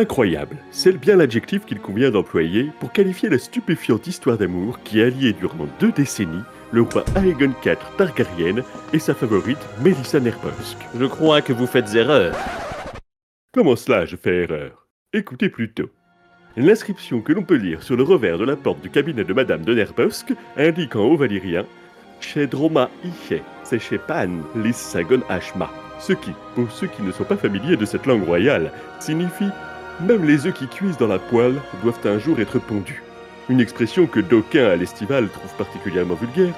incroyable, c'est bien l'adjectif qu'il convient d'employer pour qualifier la stupéfiante histoire d'amour qui a allié durant deux décennies le roi Aegon IV Targaryen et sa favorite Melissa Nerbosk. Je crois que vous faites erreur. Comment cela, je fais erreur? Écoutez plutôt. L'inscription que l'on peut lire sur le revers de la porte du cabinet de Madame de Nerbosk indique en haut valyrien Chez Droma Ihe, c'est chez Pan Lissagon Ashma. Ce qui, pour ceux qui ne sont pas familiers de cette langue royale, signifie Même les œufs qui cuisent dans la poêle doivent un jour être pondus. Une expression que d'aucuns à l'estival trouvent particulièrement vulgaire,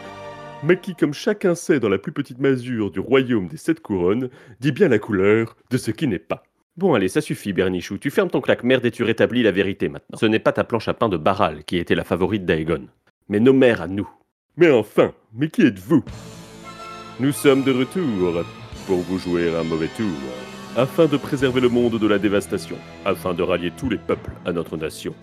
mais qui, comme chacun sait dans la plus petite masure du royaume des sept couronnes, dit bien la couleur de ce qui n'est pas. Bon allez, ça suffit Bernichou, tu fermes ton claque-merde et tu rétablis la vérité maintenant. Ce n'est pas ta planche à pain de Baral qui était la favorite d'Aegon, mais nos mères à nous. Mais enfin, mais qui êtes-vous? Nous sommes de retour pour vous jouer un mauvais tour, afin de préserver le monde de la dévastation, afin de rallier tous les peuples à notre nation,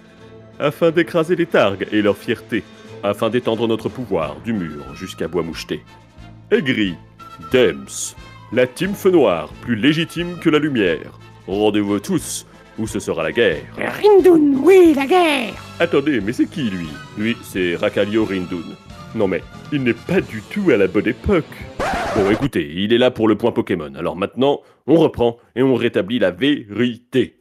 afin d'écraser les Targues et leur fierté, afin d'étendre notre pouvoir du mur jusqu'à bois moucheté. Aigri, Dems, la team feu noir, plus légitime que la lumière. Rendez-vous tous, ou ce sera la guerre. Rindoun, oui, la guerre Attendez, mais c'est qui lui? Lui, c'est Rakalio Rindoun. Non mais, il n'est pas du tout à la bonne époque. Bon, écoutez, il est là pour le point Pokémon. Alors maintenant, on reprend et on rétablit la vérité.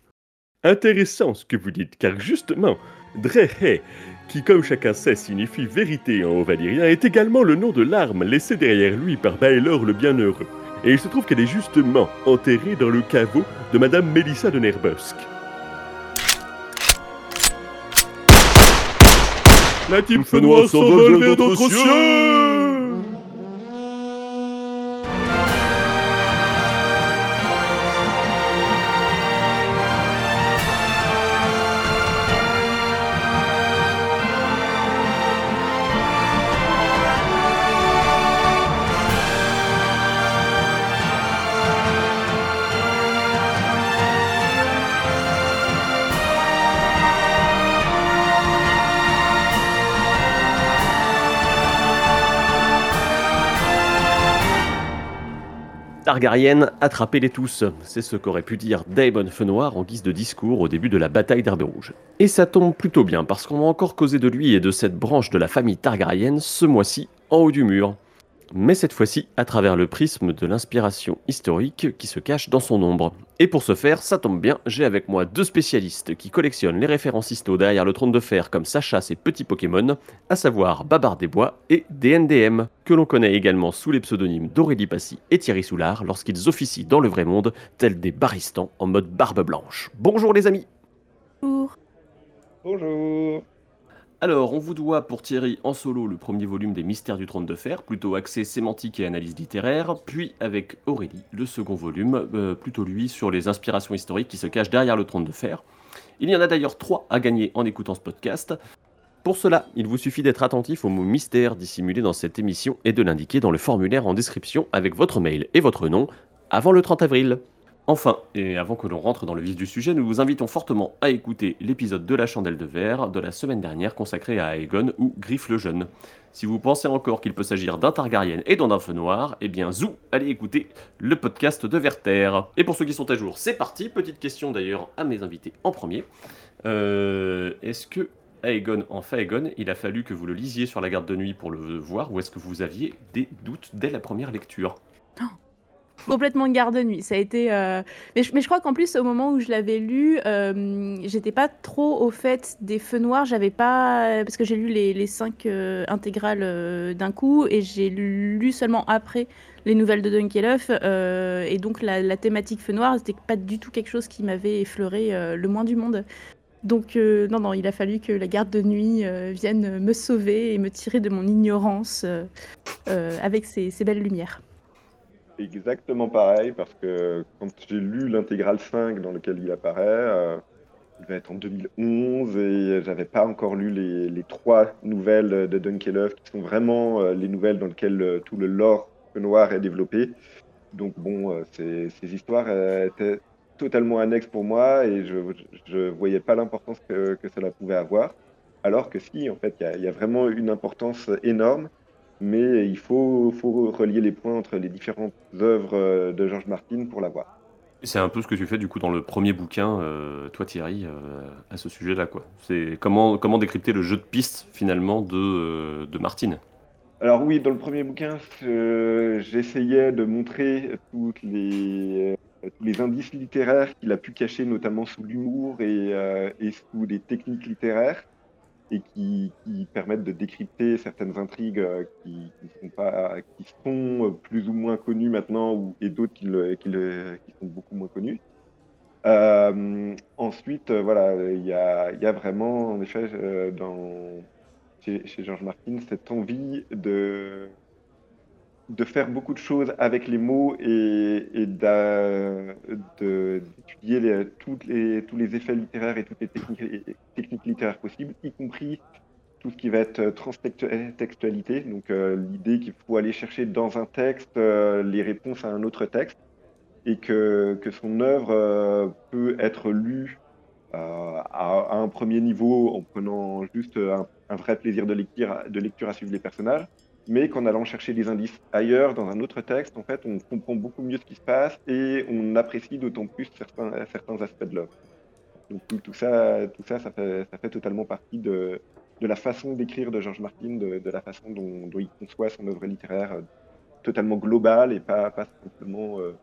Intéressant ce que vous dites, car justement, Drehe, qui comme chacun sait signifie vérité en haut valyrien, est également le nom de l'arme laissée derrière lui par Baelor le Bienheureux. Et il se trouve qu'elle est justement enterrée dans le caveau de Madame Mélissa de Nerbusk. La team feu noir s'envole vers d'autres cieux Targaryen, attrapez-les tous. C'est ce qu'aurait pu dire Daemon Feu Noir en guise de discours au début de la bataille d'Herbe Rouge. Et ça tombe plutôt bien parce qu'on va encore causer de lui et de cette branche de la famille Targaryen ce mois-ci en haut du mur. Mais cette fois-ci à travers le prisme de l'inspiration historique qui se cache dans son ombre. Et pour ce faire, ça tombe bien, j'ai avec moi deux spécialistes qui collectionnent les références histo derrière le trône de fer comme Sacha ses petits Pokémon, à savoir Babar des Bois et DNDM, que l'on connaît également sous les pseudonymes d'Aurélie Passy et Thierry Soulard lorsqu'ils officient dans le vrai monde, tels des baristans en mode barbe blanche. Bonjour les amis Bonjour. Bonjour. Alors, on vous doit pour Thierry en solo le premier volume des Mystères du Trône de Fer, plutôt axé sémantique et analyse littéraire, puis avec Aurélie, le second volume, euh, plutôt lui sur les inspirations historiques qui se cachent derrière le Trône de Fer. Il y en a d'ailleurs trois à gagner en écoutant ce podcast. Pour cela, il vous suffit d'être attentif au mot mystère dissimulé dans cette émission et de l'indiquer dans le formulaire en description avec votre mail et votre nom avant le 30 avril. Enfin, et avant que l'on rentre dans le vif du sujet, nous vous invitons fortement à écouter l'épisode de La Chandelle de Verre de la semaine dernière consacré à Aegon ou Griff le Jeune. Si vous pensez encore qu'il peut s'agir d'un Targaryen et d'un feu noir, eh bien zou, allez écouter le podcast de Werther. Et pour ceux qui sont à jour, c'est parti. Petite question d'ailleurs à mes invités en premier. Euh, est-ce que Aegon, en Aegon, il a fallu que vous le lisiez sur la garde de nuit pour le voir, ou est-ce que vous aviez des doutes dès la première lecture? Complètement garde de nuit. Ça a été. euh, Mais, je, crois qu'en plus, au moment où je l'avais lu, euh, j'étais pas trop au fait des feux noirs. J'avais pas. Parce que j'ai lu les, cinq euh, intégrales d'un coup et j'ai lu seulement après les nouvelles de Dunkelhoff. et donc, la, thématique feu noir, c'était pas du tout quelque chose qui m'avait effleuré le moins du monde. Donc, non, non, il a fallu que la garde de nuit vienne me sauver et me tirer de mon ignorance avec ses belles lumières. Exactement pareil, parce que quand j'ai lu l'intégrale 5 dans lequel il apparaît, euh, il devait être en 2011 et j'avais pas encore lu les, trois nouvelles de Dunkelhoff qui sont vraiment euh, les nouvelles dans lesquelles euh, tout le lore noir est développé. Donc bon, ces, histoires étaient totalement annexes pour moi et je je voyais pas l'importance que, cela pouvait avoir. Alors que si, en fait, il y a vraiment une importance énorme, mais il faut, faut relier les points entre les différentes œuvres euh, de George Martin pour l'avoir. C'est un peu ce que tu fais du coup dans le premier bouquin, euh, toi Thierry, euh, à ce sujet-là. quoi. C'est comment, comment décrypter le jeu de piste finalement de, euh, de Martine. Alors oui, dans le premier bouquin, j'essayais de montrer toutes les, tous les indices littéraires qu'il a pu cacher, notamment sous l'humour et, et sous des techniques littéraires, et qui, qui permettent de décrypter certaines intrigues euh, qui, sont pas, qui sont plus ou moins connues maintenant, et d'autres qui, le- qui, le- qui sont beaucoup moins connues. Euh, ensuite, euh, voilà, il y a, y a vraiment, en effet, euh, dans, chez, chez Georges Martin, cette envie de, de faire beaucoup de choses avec les mots et, d'étudier tous les effets littéraires et toutes les techniques, littéraires possibles, y compris tout ce qui va être transtextualité, donc euh, l'idée qu'il faut aller chercher dans un texte euh, les réponses à un autre texte et que, son œuvre euh, peut être lue à, à un premier niveau en prenant juste un, un vrai plaisir de lecture, de lecture à suivre les personnages, mais qu'en allant chercher des indices ailleurs, dans un autre texte, en fait, on comprend beaucoup mieux ce qui se passe et on apprécie d'autant plus certains, aspects de l'œuvre. Donc tout, ça, tout ça, ça fait, totalement partie de, la façon d'écrire de Georges Martin, de, la façon dont, il conçoit son œuvre littéraire euh, totalement globale et pas, simplement euh,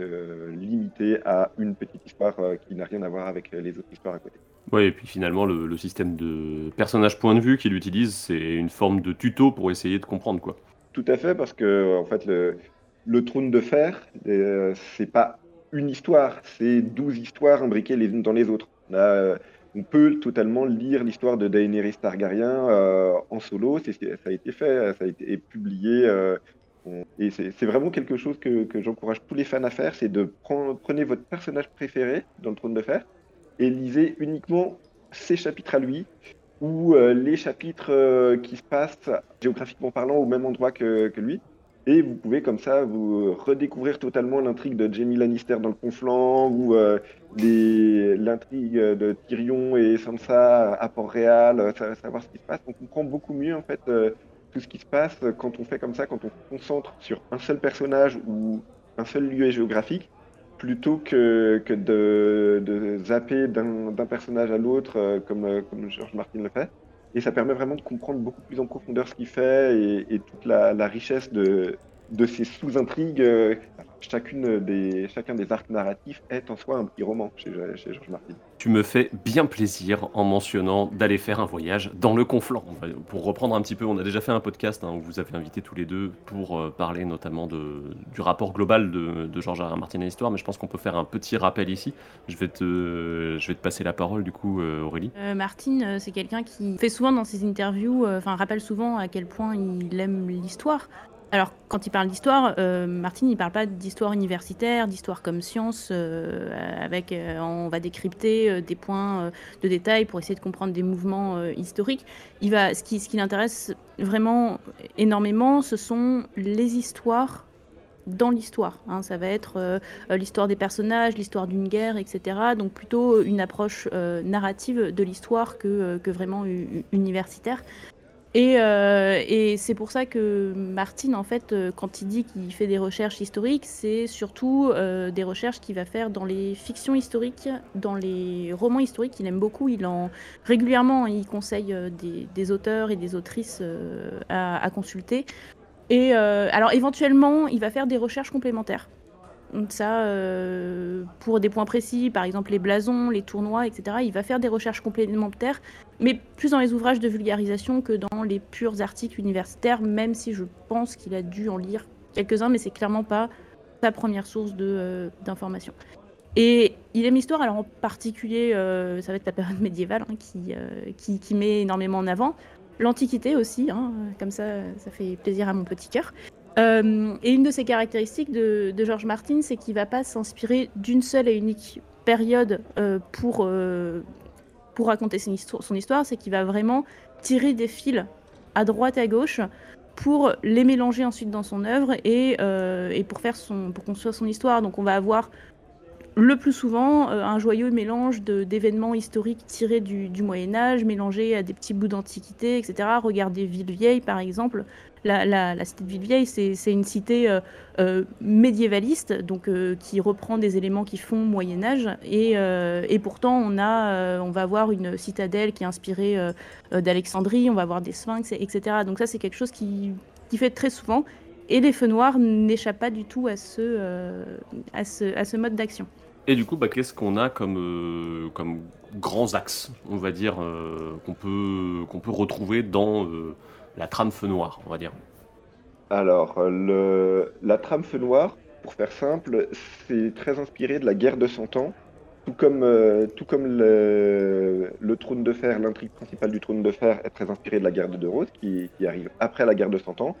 euh, limitée à une petite histoire qui n'a rien à voir avec les autres histoires à côté. Ouais, et puis finalement, le, système de personnage point de vue qu'il utilise, c'est une forme de tuto pour essayer de comprendre quoi. Tout à fait, parce que en fait, le, le trône de fer, euh, c'est pas une histoire, c'est 12 histoires imbriquées les unes dans les autres. On, euh, peut totalement lire l'histoire de Daenerys Targaryen euh, en solo, ça a été fait, ça a été publié. euh, et c'est, vraiment quelque chose que, que j'encourage tous les fans à faire, c'est de prendre, prenez votre personnage préféré dans le trône de fer et lisez uniquement ses chapitres à lui ou euh, les chapitres euh, qui se passent géographiquement parlant au même endroit que, lui. Et vous pouvez comme ça vous redécouvrir totalement l'intrigue de Jamie Lannister dans le conflant ou euh, l'intrigue de Tyrion et Sansa à Port-Réal, sa- savoir ce qui se passe. On comprend beaucoup mieux en fait tout ce qui se passe quand on fait comme ça, quand on se concentre sur un seul personnage ou un seul lieu géographique plutôt que, de, zapper d'un personnage à l'autre euh, comme, euh, comme George Martin le fait. Et ça permet vraiment de comprendre beaucoup plus en profondeur ce qu'il fait et, toute la, richesse de, de ces sous-intrigues. Euh, chacune des, chacun des arcs narratifs est en soi un petit roman chez, chez George Martin. Tu me fais bien plaisir en mentionnant d'aller faire un voyage dans le Conflant. On va- Pour reprendre un petit peu, on a déjà fait un podcast hein, où vous avez invité tous les deux pour euh, parler notamment de, du rapport global de, de Georges R. Martin à l'histoire, mais je pense qu'on peut faire un petit rappel ici. Je vais te, je vais te passer la parole du coup, euh, Aurélie. Euh, Martine, euh, c'est quelqu'un qui fait souvent dans ses interviews, euh, enfin rappelle souvent à quel point il aime l'histoire. Alors quand il parle d'histoire, euh, Martine il parle pas d'histoire universitaire, d'histoire comme science, euh, avec euh, on va décrypter des points de détail pour essayer de comprendre des mouvements historiques. Il va, ce qui, ce qui l'intéresse vraiment énormément, ce sont les histoires dans l'histoire. hein. Ça va être l'histoire des personnages, l'histoire d'une guerre, etc. Donc plutôt une approche narrative de l'histoire que, vraiment universitaire. Et, euh, et c'est pour ça que Martine, en fait, euh, quand il dit qu'il fait des recherches historiques, c'est surtout euh, des recherches qu'il va faire dans les fictions historiques, dans les romans historiques. Il aime beaucoup. Il en régulièrement, il conseille des, des auteurs et des autrices à, consulter. Et alors éventuellement, il va faire des recherches complémentaires. Donc ça, euh, pour des points précis, par exemple les blasons, les tournois, etc., il va faire des recherches complémentaires, mais plus dans les ouvrages de vulgarisation que dans les purs articles universitaires, même si je pense qu'il a dû en lire quelques-uns, mais c'est clairement pas sa première source euh, d'information. Et il aime l'histoire, alors en particulier, euh, ça va être la période médiévale hein, qui, qui, qui met énormément en avant. L'Antiquité aussi, hein, comme ça, ça fait plaisir à mon petit cœur. Euh, et une de ses caractéristiques de, de George Martin, c'est qu'il va pas s'inspirer d'une seule et unique période euh, pour, euh, pour raconter son histoire, c'est qu'il va vraiment tirer des fils à droite et à gauche pour les mélanger ensuite dans son œuvre et, et pour faire son pour construire son histoire. Donc on va avoir le plus souvent un joyeux mélange d'événements historiques tirés du, Moyen Âge, mélangés à des petits bouts d'antiquité, etc. Regardez Villevieille, par exemple. La, cité de Villevieille, c'est une cité euh, euh, médiévaliste, donc qui reprend des éléments qui font Moyen Âge, et, pourtant on va avoir une citadelle qui est inspirée d'Alexandrie, on va avoir des sphinx, etc. Donc ça, c'est quelque chose qui, qui fait très souvent, et les feux noirs n'échappent pas du tout à ce, mode d'action. Et du coup, bah, qu'est-ce qu'on a comme, euh, grands axes, on va dire, euh, qu'on peut, retrouver dans euh, la trame feu noir, on va dire Alors, la trame feu noir, pour faire simple, c'est très inspiré de la guerre de Cent Ans, tout comme, tout comme le, trône de fer, l'intrigue principale du trône de fer est très inspirée de la guerre de Deux Roses, qui, arrive après la guerre de Cent Ans.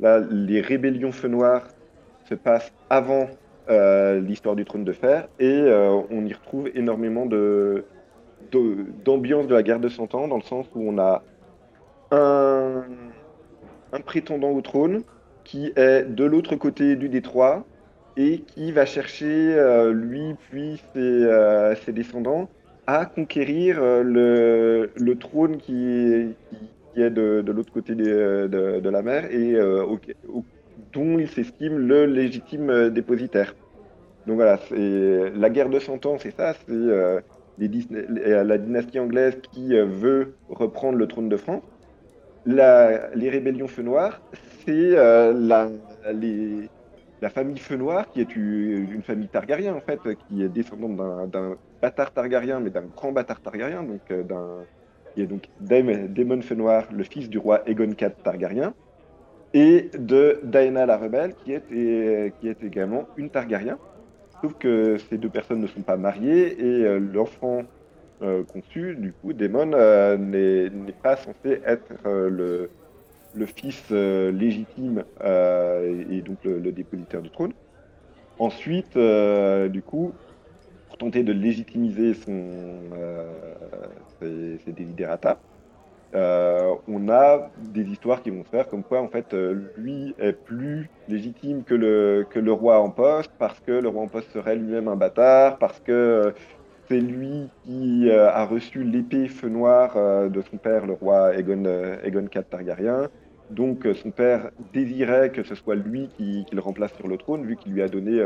Là, les rébellions feu noir se passent avant euh, l'histoire du trône de fer, et euh, on y retrouve énormément de, d'ambiance de, la guerre de Cent Ans, dans le sens où on a un, prétendant au trône qui est de l'autre côté du détroit et qui va chercher, euh, lui puis ses, descendants, à conquérir le, le, trône qui, est de, l'autre côté de, la mer et dont il s'estime le légitime euh, dépositaire. Donc voilà, c'est la guerre de Cent Ans, c'est ça, c'est euh, la dynastie anglaise qui euh, veut reprendre le trône de France. Les rébellions Feu Noir, c'est la, la famille Feu Noir, qui est une, famille Targaryen en fait, qui est descendante d'un bâtard Targaryen, mais d'un grand bâtard Targaryen, donc d'un qui est donc Daemon Feu Noir, le fils du roi Aegon IV Targaryen et de Daena la rebelle, qui est, qui est également une Targaryen. Sauf que ces deux personnes ne sont pas mariées et euh, l'enfant euh, conçu, du coup, Daemon, euh, n'est pas censé être le, le, fils légitime et, donc le, dépositaire du trône. Ensuite, du coup, pour tenter de légitimiser son, ses, ses desiderata, euh, on a des histoires qui vont se faire comme quoi en fait euh, lui est plus légitime que le, que le roi en poste parce que le roi en poste serait lui-même un bâtard, parce que euh, c'est lui qui a reçu l'épée feu noir de son père, le roi Aegon, IV Targaryen. Donc son père désirait que ce soit lui qui, le remplace sur le trône, vu qu'il lui a donné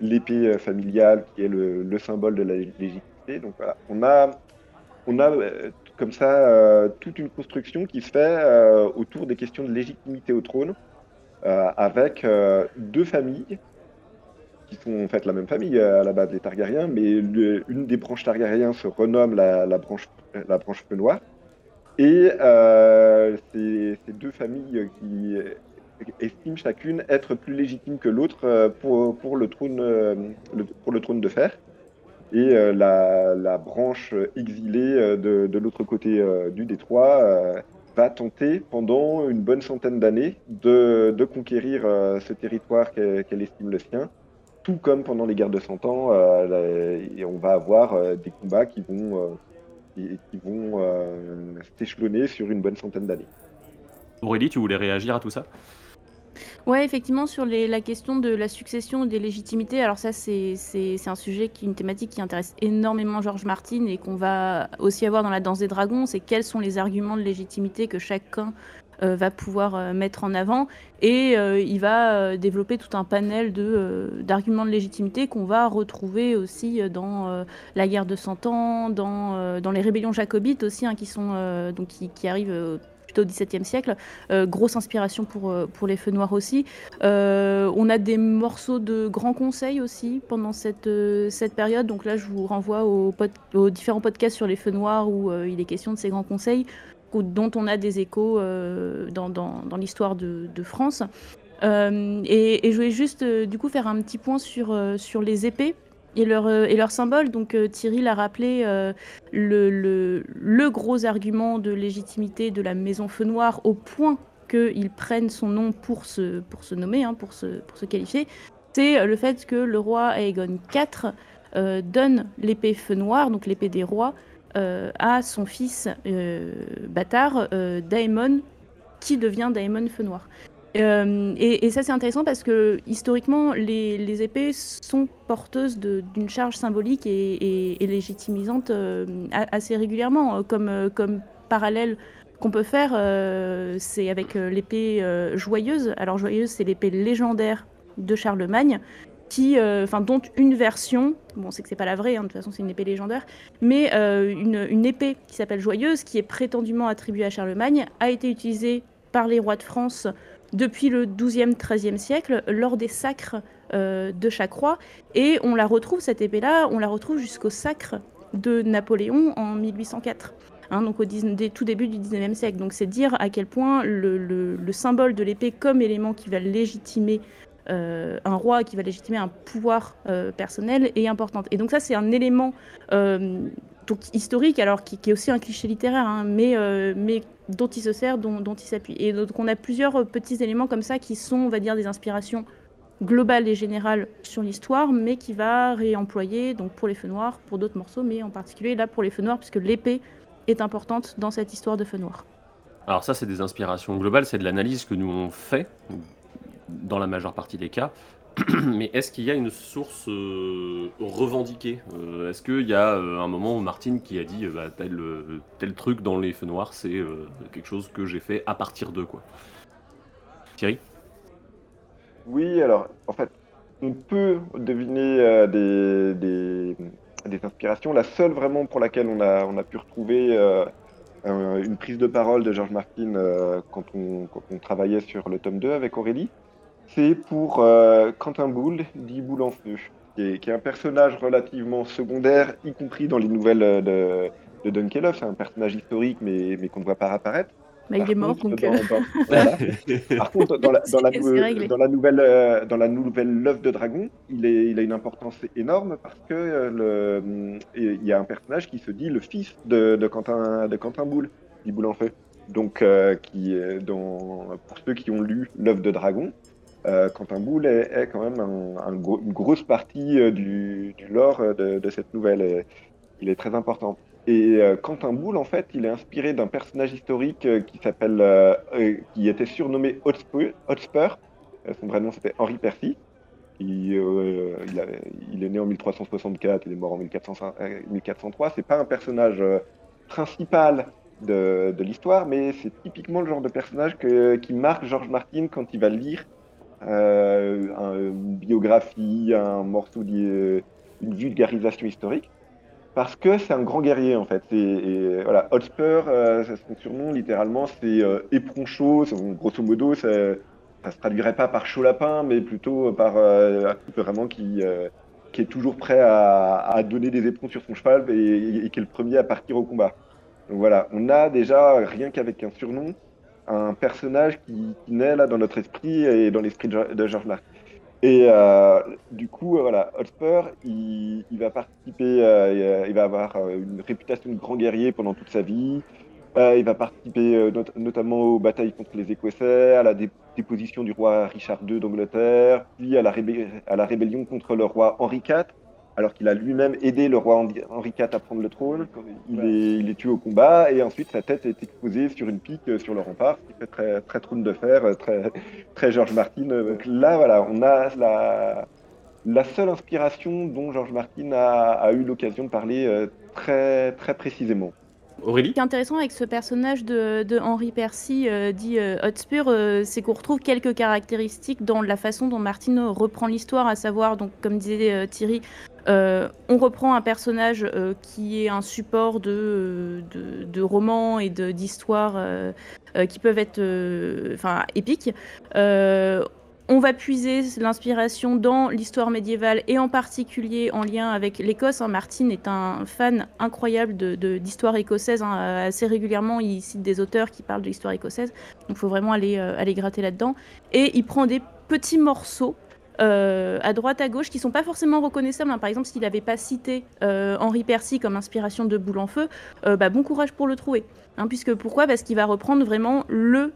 l'épée familiale qui est le, le, symbole de la légitimité. Donc voilà, on a, on a comme ça euh, toute une construction qui se fait euh, autour des questions de légitimité au trône, euh, avec deux familles qui sont en fait la même famille à la base, les Targaryens, mais une des branches Targaryens se renomme la, branche, la branche Noir. Et c'est ces deux familles qui estiment chacune être plus légitimes que l'autre pour, pour, le trône, pour le trône de fer et euh, la, branche exilée euh, de, l'autre côté euh, du détroit va tenter pendant une bonne centaine d'années de, conquérir ce territoire qu'elle estime le sien, tout comme pendant les guerres de Cent Ans, et on va avoir des combats qui vont, qui, vont s'échelonner sur une bonne centaine d'années. Aurélie, tu voulais réagir à tout ça? Ouais, effectivement, sur les, la question de la succession des légitimités, alors ça, c'est un sujet, qui, une thématique qui intéresse énormément Georges Martin et qu'on va aussi avoir dans la Danse des Dragons, c'est quels sont les arguments de légitimité que chacun euh, va pouvoir euh, mettre en avant. Et euh, il va développer tout un panel d'arguments de, légitimité qu'on va retrouver aussi dans la guerre de Cent Ans, dans, dans les rébellions jacobites aussi, hein, qui, sont, donc, qui, qui arrivent au XVIIe siècle. Euh, grosse inspiration pour, euh, pour les Feux Noirs aussi. Euh, on a des morceaux de grands conseils aussi pendant cette, cette période. Donc là, je vous renvoie aux, différents podcasts sur les Feux Noirs où il est question de ces grands conseils dont on a des échos dans, dans, l'histoire de, France. et, et, je voulais juste du coup faire un petit point sur, les épées et leur, euh, symbole. Donc euh, Thierry l'a rappelé, euh, le, gros argument de légitimité de la maison Feu Noir au point qu'ils prennent son nom pour se, nommer, hein, pour, se, pour se qualifier, c'est le fait que le roi Aegon IV donne l'épée Feu Noir, donc l'épée des rois, à son fils bâtard Daemon, qui devient Daemon Feu Noir. Euh, et, ça, c'est intéressant parce que historiquement, les, épées sont porteuses d'une charge symbolique et, légitimisante euh, assez régulièrement. Comme, euh, comme parallèle qu'on peut faire, euh, c'est avec euh, l'épée euh, joyeuse. Alors, joyeuse, c'est l'épée légendaire de Charlemagne. Euh, dont une version, bon, c'est que c'est pas la vraie, hein, de toute façon, c'est une épée légendaire, mais euh, une, épée qui s'appelle Joyeuse, qui est prétendument attribuée à Charlemagne, a été utilisée par les rois de France depuis le XIIe, XIIIe siècle, lors des sacres euh, de chaque roi. Et on la retrouve, cette épée-là, on la retrouve jusqu'au sacre de Napoléon en 1804. hein, donc au 19 des- tout début du 19e siècle. Donc c'est dire à quel point le symbole de l'épée comme élément qui va légitimer euh, un roi, qui va légitimer un pouvoir euh, personnel est importante. Et donc ça c'est un élément euh, historique, alors qui, est aussi un cliché littéraire, hein, mais, dont il se sert, dont, dont il s'appuie. Et donc on a plusieurs petits éléments comme ça qui sont, on va dire, des inspirations globales et générales sur l'histoire, mais qui va réemployer donc pour les feux noirs, pour d'autres morceaux, mais en particulier là pour les feux noirs, puisque l'épée est importante dans cette histoire de feux noirs. Alors ça, c'est des inspirations globales, c'est de l'analyse que nous on fait dans la majeure partie des cas. Mais est-ce qu'il y a une source euh, revendiquée Euh, Est-ce qu'il y a euh, un moment où Martine qui a dit bah, tel, tel truc dans les feux noirs, c'est quelque chose que j'ai fait à partir de quoi? Thierry? Oui, alors en fait, on peut deviner des, des, inspirations. La seule vraiment pour laquelle on a, on a pu retrouver un- une prise de parole de George Martin quand, on, quand on travaillait sur le tome 2 avec Aurélie, c'est pour euh, Quentin Boule, dit Boule en feu, qui est, qui est un personnage relativement secondaire, y compris dans les nouvelles euh, de, de Dunkelhoff. C'est un personnage historique, mais, mais qu'on ne voit pas apparaître. Bah, il est mort, contre, donc dans- dans- voilà. Par contre, dans la, dans dans nouvelle, euh, dans la nouvelle L'œuvre de Dragon, il, est, il a une importance énorme parce que euh, le, il y a un personnage qui se dit le fils de, de Quentin, de Quentin Boule, dit Boule en feu. Donc, euh, qui est dans, pour ceux qui ont lu L'œuvre de Dragon, euh, Quentin Boule est, quand même une grosse partie euh, du, lore euh, de, cette nouvelle. Il est très important. Et Quentin Boule, en fait, il est inspiré d'un personnage historique qui s'appelle, qui était surnommé Hotspur. Son vrai nom c'était Henri Percy. Il, est né en 1364, il est mort en 1400 euh, 1403. C'est pas un personnage principal de, l'histoire, mais c'est typiquement le genre de personnage qui marque George Martin quand il va lire euh, un- une biographie, un morceau, d'hi- une vulgarisation historique parce que c'est un grand guerrier en fait. Et, voilà, Hotspur, euh, son surnom littéralement, c'est euh, éperon chaud. C'est- Grosso modo, ça, ça se traduirait pas par chaud lapin, mais plutôt par euh, vraiment qui, euh, qui est toujours prêt à, à donner des éperons sur son cheval et qui est le premier à partir au combat. Donc voilà, on a déjà rien qu'avec un surnom, un personnage qui, naît là dans notre esprit et dans l'esprit de, George- de George Martin. Et euh, du coup, euh, voilà, Hotspur, il, va participer, euh, il va avoir une réputation de grand guerrier pendant toute sa vie. Il va participer not- notamment aux batailles contre les Écossais, à la dé- déposition du roi Richard II d'Angleterre, puis à la rébellion contre le roi Henri IV, alors qu'il a lui-même aidé le roi Henri IV à prendre le trône. Il est, il est tué au combat et ensuite sa tête est exposée sur une pique euh, sur le rempart, ce qui fait très, très trône de fer, euh, très, très George Martin. Euh, Donc là, voilà, on a la, la seule inspiration dont George Martin a, a eu l'occasion de parler très, très précisément. Ce qui est intéressant avec ce personnage de, de Henri Percy, euh, dit euh, Hotspur, euh, c'est qu'on retrouve quelques caractéristiques dans la façon dont Martine reprend l'histoire, à savoir, donc, comme disait Thierry, on reprend un personnage qui est un support de, de, de romans et d'histoires qui peuvent être épiques. Euh, on va puiser l'inspiration dans l'histoire médiévale et en particulier en lien avec l'Écosse. hein. Martin est un fan incroyable de- de- d'histoire écossaise. hein. Assez régulièrement, il cite des auteurs qui parlent de l'histoire écossaise. Donc il faut vraiment aller, euh, aller gratter là-dedans. Et il prend des petits morceaux euh, à droite, à gauche, qui sont pas forcément reconnaissables. hein. Par exemple, s'il n'avait pas cité euh, Henri Percy comme inspiration de Boule en Feu, euh, bah, bon courage pour le trouver. Hein, puisque pourquoi? Parce qu'il va reprendre vraiment le,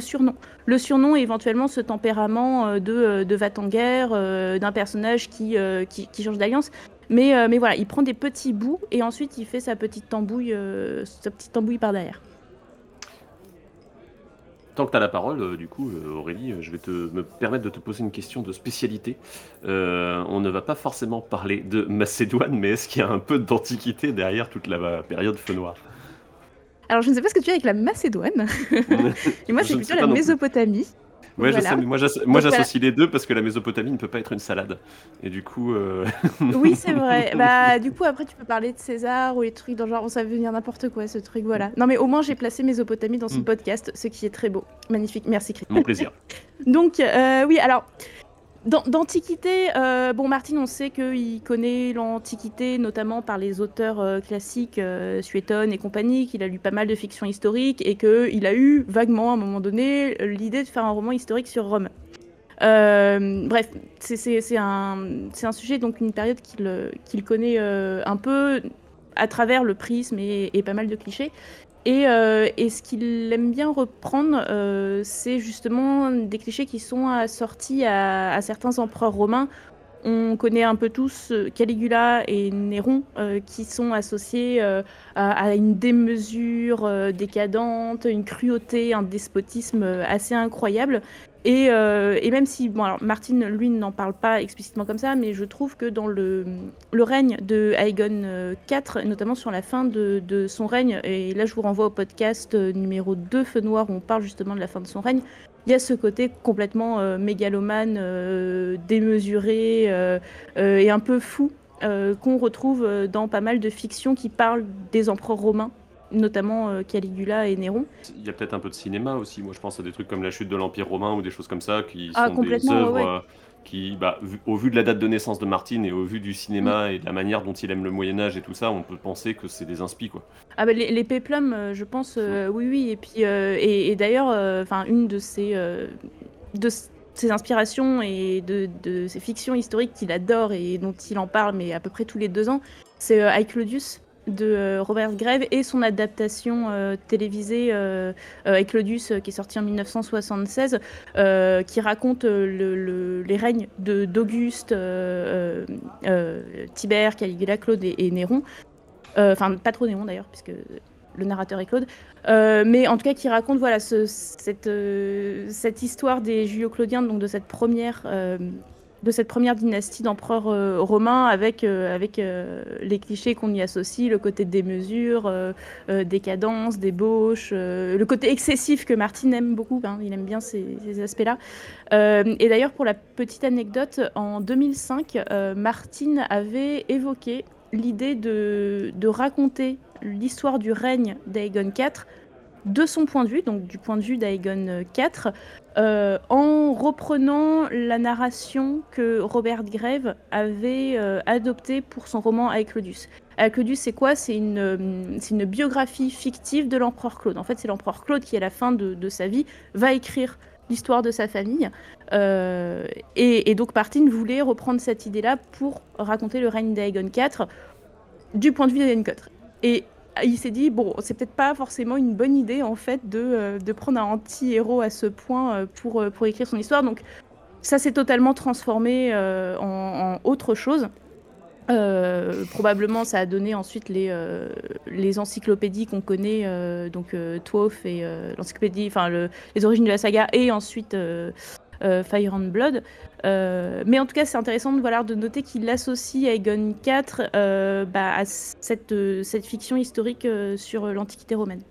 surnom. Le surnom et éventuellement ce tempérament de, de d'un personnage qui, change d'alliance. Mais, voilà, il prend des petits bouts et ensuite il fait sa petite tambouille, sa petite tambouille par derrière. Tant que tu as la parole, euh, du coup, euh, Aurélie, euh, je vais te, me permettre de te poser une question de spécialité. Euh, on ne va pas forcément parler de Macédoine, mais est-ce qu'il y a un peu d'antiquité derrière toute la période feu noir? Alors, je ne sais pas ce que tu as avec la Macédoine. Et moi, c'est plutôt la plus. Ouais, je Voilà. moi, Donc, j'associe les deux parce que la Mésopotamie ne peut pas être une salade. Et du coup, euh, Oui, c'est vrai. bah, du coup, après, tu peux parler de César ou les trucs dans le genre, ça veut venir n'importe quoi, ce truc, voilà. Non, mais au moins, j'ai placé Mésopotamie dans ce Mm. podcast, ce qui est très beau. Magnifique. Merci, Chris. mon plaisir. Donc, euh, oui, alors, d'Antiquité, euh, bon, Martine, on sait qu'il connaît l'Antiquité, notamment par les auteurs euh, classiques, euh, et compagnie, qu'il a lu pas mal de fiction historique et qu'il a eu vaguement, à un moment donné, l'idée de faire un roman historique sur Rome. Euh, bref, c'est- un, sujet, donc une période qu'il euh, connaît un peu à travers le prisme et pas mal de clichés. Et, euh, et ce qu'il aime bien reprendre, euh, c'est justement des clichés qui sont assortis à, certains empereurs romains. On connaît un peu tous euh, Caligula et Néron qui sont associés à, une démesure décadente, une cruauté, un despotisme assez incroyable. Et, euh, et même si, bon, Martine, lui, n'en parle pas explicitement comme ça, mais je trouve que dans le, règne de Aegon euh, IV, notamment sur la fin de, son règne, et là je vous renvoie au podcast euh, numéro 2, Feu Noir, où on parle justement de la fin de son règne, il y a ce côté complètement euh, mégalomane, euh, démesuré euh, euh, et un peu fou euh, qu'on retrouve euh, dans pas mal de fictions qui parlent des empereurs romains, notamment euh, Caligula et Néron. Il y a peut-être un peu de cinéma aussi. Moi, je pense à des trucs comme la chute de l'Empire romain ou des choses comme ça qui Ah, sont des ouais, œuvres ouais. euh, qui, bah, vu- au vu de la date de naissance de Martine et au vu du cinéma et de la manière dont il aime le Moyen Âge et tout ça, on peut penser que c'est des inspi quoi. Ah bah les, les péplums, euh, je pense, euh, oui, oui. Et puis, euh, et, et d'ailleurs, enfin, une de ses, euh, de ses inspirations et de, de ses fictions historiques qu'il adore et dont il en parle, mais à peu près tous les deux ans, c'est I, Claudius de euh, Robert Greve et son adaptation euh, télévisée euh, euh, Claudius qui est sortie en 1976 euh, qui raconte le- le- les règnes d'Auguste, Tibère, Caligula, Claude et, Néron. Enfin, pas trop Néron d'ailleurs, puisque le narrateur est Claude. Mais en tout cas, qui raconte voilà, ce- cette, histoire des Julio-Claudiens, donc de cette première, de cette première dynastie d'empereurs euh, romains, avec, euh, euh, les clichés qu'on y associe, le côté euh, euh, décadence, débauche, le côté excessif que Martine aime beaucoup. hein, il aime bien ces, aspects-là. Et d'ailleurs, pour la petite anecdote, en 2005, euh, Martine avait évoqué l'idée de, de raconter l'histoire du règne d'Aegon IV de son point de vue, donc du point de vue d'Aegon IV, euh, en reprenant la narration que Robert Greve avait euh, adoptée pour son roman Aeclodus. Aeclodus, c'est quoi? C'est une, euh, une biographie fictive de l'empereur Claude. En fait, c'est l'empereur Claude qui, à la fin de, de sa vie, va écrire l'histoire de sa famille. Euh, et, et donc Martine voulait reprendre cette idée-là pour raconter le règne d'Aegon IV du point de vue d'Aegon IV. Et il s'est dit, bon, c'est peut-être pas forcément une bonne idée en fait de, euh, de prendre un anti-héros à ce point euh, pour, euh, pour écrire son histoire. Donc ça s'est totalement transformé en, autre chose. Probablement, ça a donné ensuite les, les encyclopédies qu'on connaît, donc Twelve et l'encyclopédie, enfin le- les origines de la saga, et ensuite Fire and Blood. Euh, mais en tout cas, c'est intéressant de, voilà, de noter qu'il associe Aegon IV euh, bah, à cette, euh, cette fiction historique euh, sur euh, l'Antiquité romaine.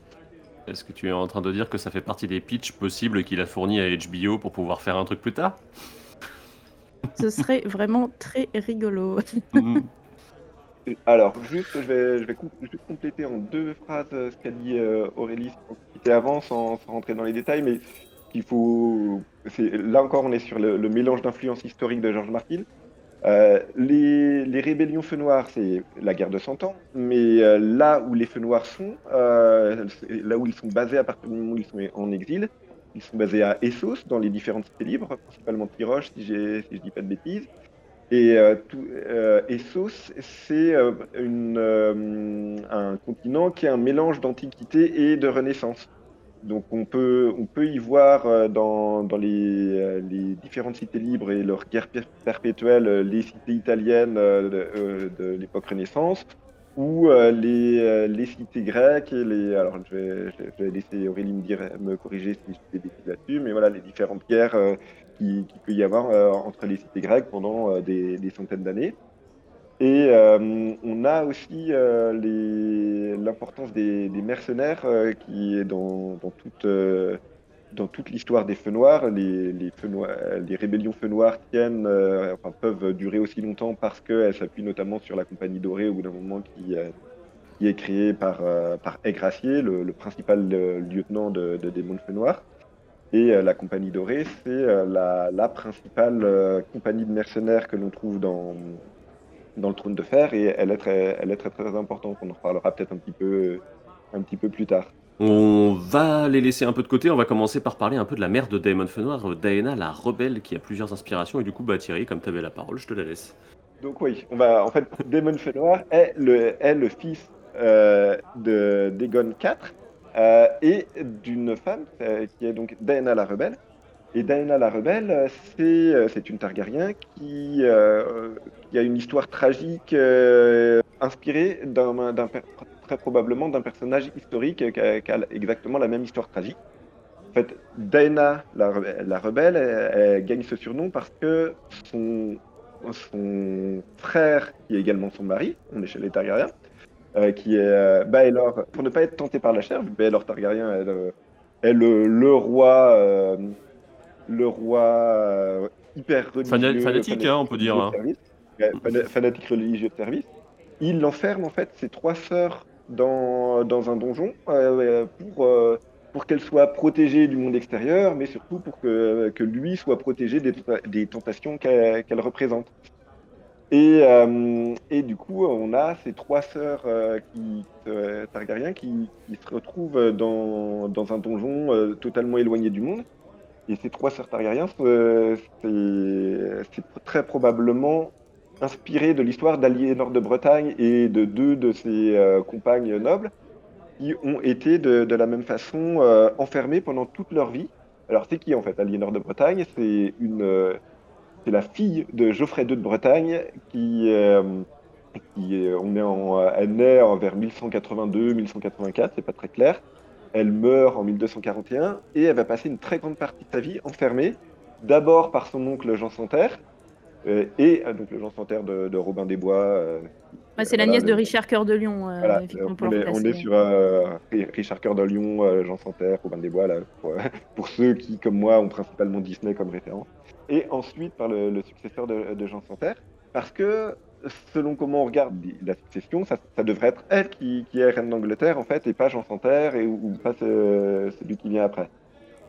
Est-ce que tu es en train de dire que ça fait partie des pitchs possibles qu'il a fournis à HBO pour pouvoir faire un truc plus tard? Ce serait vraiment très rigolo. Mm. Alors, juste, je vais, je vais juste compléter en deux phrases euh, ce qu'a dit euh, Aurélie avant, sans, sans rentrer dans les détails, mais il faut. Là encore, on est sur le, mélange d'influences historiques de Georges Martin. Euh, les, rébellions feux noirs, c'est la guerre de Cent Ans, mais euh, là où les feux noirs sont, euh, là où ils sont basés à partir du moment où ils sont en exil, ils sont basés à Essos, dans les différentes cités libres, principalement Tiroche, si, si je dis pas de bêtises. Et Essos, c'est un continent qui est un mélange d'antiquité et de renaissance. Donc on peut, on peut y voir euh, dans, dans les, euh, les différentes cités libres et leurs guerres per- perpétuelles, euh, les cités italiennes de, l'époque Renaissance, euh, les, les cités grecques et les. Alors, je vais, je vais laisser Aurélie me, dire, me corriger si je fais des bêtises là-dessus, mais voilà, les différentes guerres euh, qui, peut y avoir entre les cités grecques pendant des, des centaines d'années. Et euh, on a aussi euh, l'importance des, mercenaires euh, qui est dans, toute, l'histoire des feux noirs. Les, rébellions feux noirs tiennent, peuvent durer aussi longtemps parce qu'elles s'appuient notamment sur la Compagnie dorée au bout d'un moment qui, est créée par, par Aigracier, le, principal lieutenant de, de démons de feux noirs. Et la Compagnie dorée, c'est la, principale compagnie de mercenaires que l'on trouve dans, dans le trône de fer et elle est très, elle est très, très importante. On en reparlera peut-être un petit peu, un petit peu plus tard. On va les laisser un peu de côté, on va commencer par parler un peu de la mère de Daemon Fenoir, Daena la rebelle, qui a plusieurs inspirations, et du coup, bah Thierry, comme tu avais la parole, je te la laisse. Donc oui, on va, en fait, Daemon Fëanor est le, est le fils euh, de IV euh, et d'une femme euh, qui est donc Daena la rebelle. Et Daena la rebelle, euh, c'est euh, c'est une Targaryen qui, euh, qui a une histoire tragique inspirée très probablement d'un personnage historique qui a, exactement la même histoire tragique. En fait, Daena la, rebe- la rebelle, elle, gagne ce surnom parce que son frère, qui est également son mari, on est chez les Targaryens, qui est pour ne pas être tenté par la chair, Baelor Targaryen est, le, est le, roi, le roi euh, hyper religieux, Fana- fanatique, hein, on peut dire, hein. fana- fanatique religieux de service. Il enferme en fait ses trois sœurs dans, dans un donjon euh, pour, euh, pour qu'elles soient protégées du monde extérieur, mais surtout pour que, que lui soit protégé des, des tentations qu'elle qu'elle représente. Et, euh, et du coup, on a ces trois sœurs qui, Targaryens qui, qui se retrouvent dans, dans un donjon totalement éloigné du monde. Et ces trois sœurs Targaryens, euh, c'est très probablement inspiré de l'histoire d'Aliénor de Bretagne et de deux de ses euh, compagnes nobles qui ont été de, la même façon euh, enfermées pendant toute leur vie. Alors c'est qui en fait Aliénor de Bretagne? Euh, c'est la fille de Geoffrey II de Bretagne qui, euh, qui on est en, elle naît vers 1182-1184, c'est pas très clair. Elle meurt en 1241 et elle va passer une très grande partie de sa vie enfermée, d'abord par son oncle Jean Santerre, euh, et euh, donc le Jean Santerre de, de Robin des Bois. euh, Ouais, c'est la nièce de Richard Cœur de Lion. euh, voilà, on, est, on est sur euh, Ri- Richard Cœur de Lion, Jean Santerre, Robin des Bois, là, pour, pour ceux qui, comme moi, ont principalement Disney comme référence. Et ensuite par le, le successeur de, de Jean Santerre, parce que selon comment on regarde la succession, ça, devrait être elle qui, qui est reine d'Angleterre, en fait, et pas Jean Santerre, et, ou, pas ce- celui qui vient après.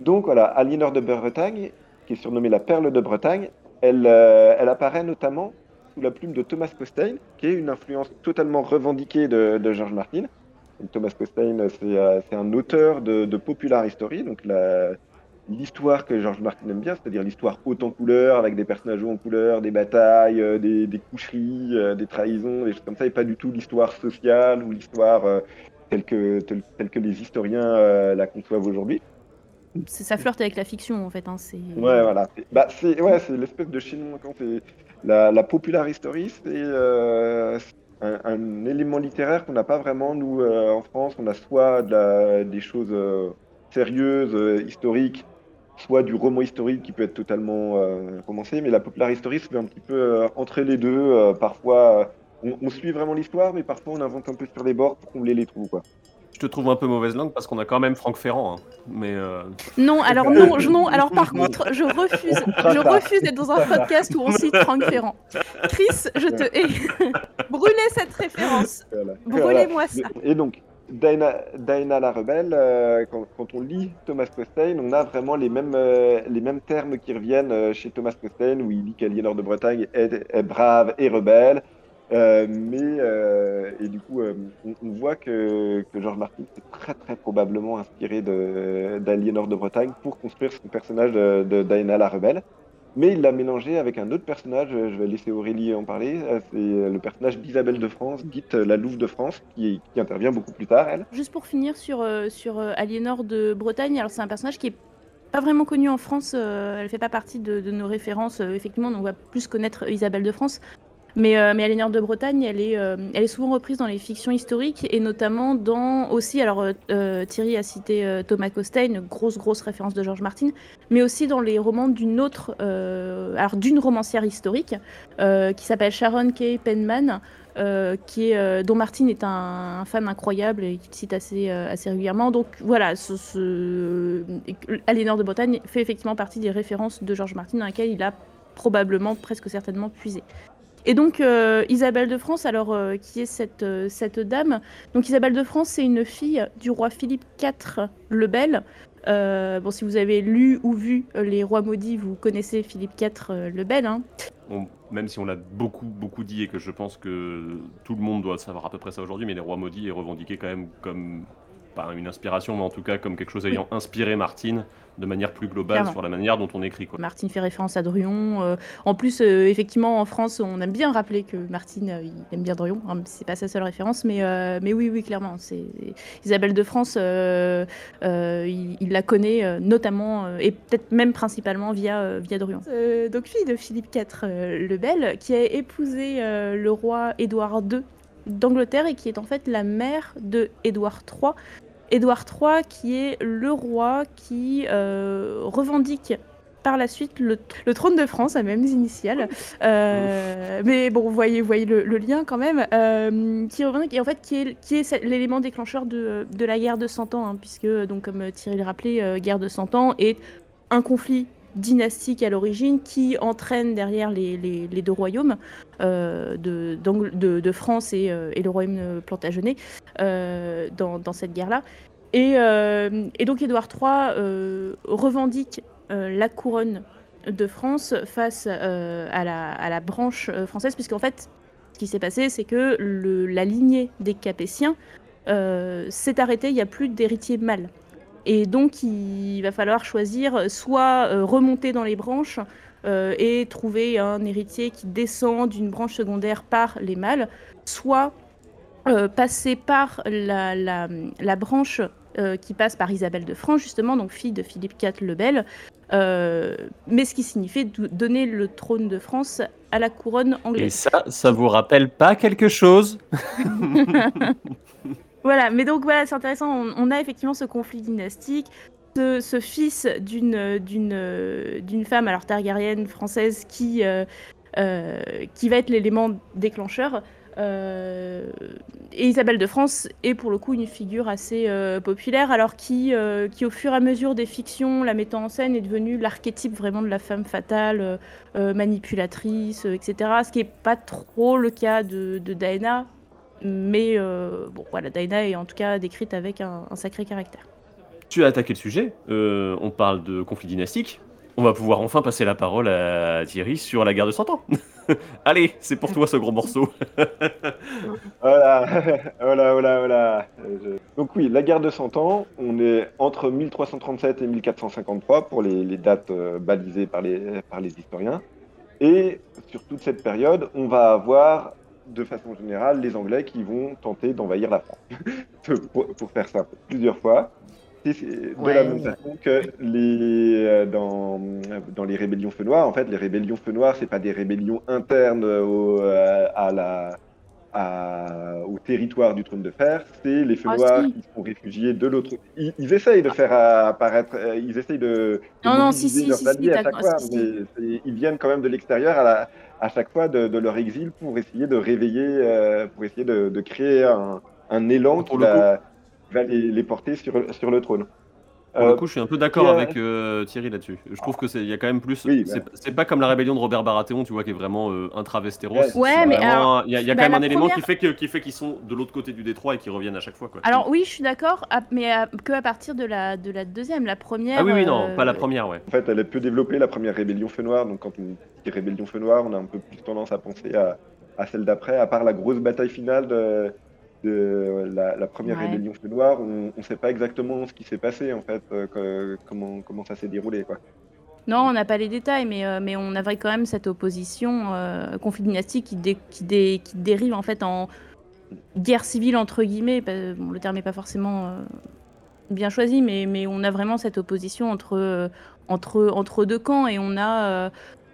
Donc voilà, Aliénor de Bretagne, qui est surnommée la perle de Bretagne, elle, euh, apparaît notamment sous la plume de Thomas Costain, qui est une influence totalement revendiquée de, de George Martin. Thomas Costain, c'est euh, c'est un auteur de, de popular history, donc la- l'histoire que George Martin aime bien, c'est-à-dire l'histoire haute en couleur, avec des personnages hauts en couleur, des batailles, euh, des, des coucheries, euh, des trahisons, des choses comme ça, et pas du tout l'histoire sociale ou l'histoire euh, telle, que, telle, telle que les historiens la conçoivent aujourd'hui. Ça flirte avec la fiction en fait. hein, c'est- Ouais, voilà. C'est- Bah, c'est ouais, c'est l'espèce de chaînon manquant. C'est la, la popular history, c'est un, un élément littéraire qu'on n'a pas vraiment nous en France. On a soit de la- des choses sérieuses, historiques, soit du roman historique qui peut être totalement euh, romancé. Mais la popular history, c'est un petit peu euh, entre les deux. euh, parfois, euh, on, on suit vraiment l'histoire, mais parfois on invente un peu sur les bords pour combler les trous, quoi. Je te trouve un peu mauvaise langue parce qu'on a quand même Franck Ferrand, hein. mais euh, Non, alors non, je- non, alors par contre, je refuse, je refuse d'être dans un podcast où on cite Franck Ferrand. Chris, je te hais. Brûlez cette référence. Brûlez-moi ça. Et donc, Diana, la rebelle, euh, quand, on lit Thomas Costain, on a vraiment les mêmes, euh, les mêmes termes qui reviennent euh, chez Thomas Costain, où il dit qu'Aliénor de Bretagne est, brave et rebelle. Mais, et du coup, on, voit que, que George Martin s'est très très probablement inspiré d'Aliénor de, Bretagne pour construire son personnage de, de Diana la rebelle. Mais il l'a mélangé avec un autre personnage, euh, je vais laisser Aurélie en parler, euh, c'est le personnage d'Isabelle de France, dite euh, la Louve de France, qui, intervient beaucoup plus tard, elle. Juste pour finir sur, euh, sur euh, Aliénor de Bretagne, alors c'est un personnage qui est pas vraiment connu en France, euh, elle fait pas partie de, de nos références, euh, effectivement, on va plus connaître Isabelle de France. Mais, euh, de Bretagne, elle est, euh, elle est souvent reprise dans les fictions historiques et notamment dans aussi, alors euh, euh, Thierry a cité Thomas Costa, une grosse grosse référence de George Martin, mais aussi dans les romans d'une autre, alors d'une romancière historique qui s'appelle Sharon Kay Penman, dont Martin est un, un fan incroyable et qu'il cite assez, assez régulièrement. Donc voilà, ce, de Bretagne fait effectivement partie des références de George Martin dans lesquelles il a probablement, presque certainement puisé. Et donc euh, Isabelle de France, alors euh, qui est cette, euh, cette dame Donc Isabelle de France, c'est une fille du roi Philippe IV le Bel. Bon, si vous avez lu ou vu Les Rois Maudits, vous connaissez Philippe IV le Bel. Hein. On- même si on l'a beaucoup, beaucoup dit et que je pense que tout le monde doit savoir à peu près ça aujourd'hui, mais les rois maudits est revendiqué quand même comme, pas une inspiration, mais en tout cas comme quelque chose ayant inspiré Martine de manière plus globale Clairement. sur la manière dont on écrit. Quoi. Martine fait référence à Druon. euh, en plus, euh, effectivement, en France, on aime bien rappeler que Martine, euh, il aime bien Druon. hein, c'est pas sa seule référence, mais, euh, mais oui, oui, clairement. C'est Isabelle de France, euh, euh, il, il la connaît euh, notamment euh, et peut-être même principalement via, euh, via Druon. Euh, donc, fille de Philippe IV euh, le Bel, qui a épousé euh, le roi Édouard II d'Angleterre et qui est en fait la mère de Édouard III. Édouard III, qui est le roi qui euh, revendique par la suite le, le trône de France, à mêmes initiales. Euh, mais bon, vous voyez, vous voyez le, le lien quand même. euh, qui revendique et en fait qui est, qui est ce- l'élément déclencheur de, de la guerre de 100 ans, hein, puisque donc comme Thierry le rappelait, guerre de 100 ans est un conflit dynastique à l'origine qui entraîne derrière les, deux royaumes euh, de, France et, euh, le royaume Plantagenet euh, dans, cette guerre-là. Et, donc Édouard III revendique la couronne de France face à, la, branche française, puisqu'en fait, ce qui s'est passé, c'est que la lignée des Capétiens s'est arrêtée, il n'y a plus d'héritier mâle. Et donc, il va falloir choisir soit euh, remonter dans les branches euh, et trouver un héritier qui descend d'une branche secondaire par les mâles, soit euh, passer par la, la- la branche euh, qui passe par Isabelle de France, justement, donc fille de Philippe IV le Bel, euh, mais ce qui signifie do- donner le trône de France à la couronne Et anglaise. ça, ça vous rappelle pas quelque chose? Voilà, mais donc voilà, c'est intéressant. On, a effectivement ce conflit dynastique, ce, fils d'une d'une femme, alors targaryenne française, qui euh, euh, qui va être l'élément déclencheur. Euh, et Isabelle de France est pour le coup une figure assez euh, populaire, alors qui, qui au fur et à mesure des fictions, la mettant en scène, est devenue l'archétype vraiment de la femme fatale, manipulatrice, etc. Ce qui n'est pas trop le cas de, de Diana, mais euh, bon, voilà, Diana est en tout cas décrite avec un, un sacré caractère. Tu as attaqué le sujet, euh, on parle de conflit dynastique. On va pouvoir enfin passer la parole à Thierry sur la guerre de 100 ans. Allez, c'est pour toi ce gros morceau. Voilà, voilà, voilà, voilà. Donc oui, la guerre de 100 ans, on est entre 1337 et 1453 pour les, les dates euh, balisées par les, par les historiens. Et sur toute cette période, on va avoir, de façon générale, les Anglais qui vont tenter d'envahir la France. pour, pour faire simple, plusieurs fois. De Ouais. la même façon que les, euh, dans, dans les rébellions feu noir, en fait, les rébellions feu noir, c'est pas des rébellions internes au, euh, à la, à- au territoire du trône de fer, c'est les feux Ah, noirs qui sont réfugiés de l'autre. Ils, ils essayent de faire apparaître, euh, ils essayent de, de Non, non, si, si, si, à chaque fois, mais ils viennent quand même de l'extérieur à, la- à chaque fois de, de leur exil pour essayer de réveiller, euh, pour essayer de, de créer un, un élan qui va les, les porter sur, sur le trône. Pour le Euh, coup, je suis un peu d'accord avec euh, Thierry là-dessus. Je trouve que c'est, il y a quand même plus. Oui, c'est, c'est pas comme la rébellion de Robert Baratheon, tu vois, qui est vraiment euh, intra-Westeros. Ouais. Mais alors, il y a, il y a bah, quand même un élément qui fait que, qui fait qu'ils sont de l'autre côté du détroit et qui reviennent à chaque fois, quoi. Alors oui, je suis d'accord, à- mais à- que à partir de la, de la deuxième, la première. ah oui, oui, non, pas la première, ouais. En fait, elle est peu développée, la première rébellion feu noir. Donc, quand on dit rébellion feu noir, on a un peu plus tendance à penser à, à celle d'après. À part la grosse bataille finale de, de la, la première Ouais. rébellion feu noir, on ne sait pas exactement ce qui s'est passé, en fait, euh, comment, comment ça s'est déroulé. Quoi. Non, on n'a pas les détails, mais, euh, mais on avait quand même cette opposition euh, conflit dynastique qui, dé- qui, dé- qui dérive en fait en guerre civile entre guillemets. Bon, le terme n'est pas forcément euh, bien choisi, mais, mais on a vraiment cette opposition entre, euh, entre, entre deux camps et on a,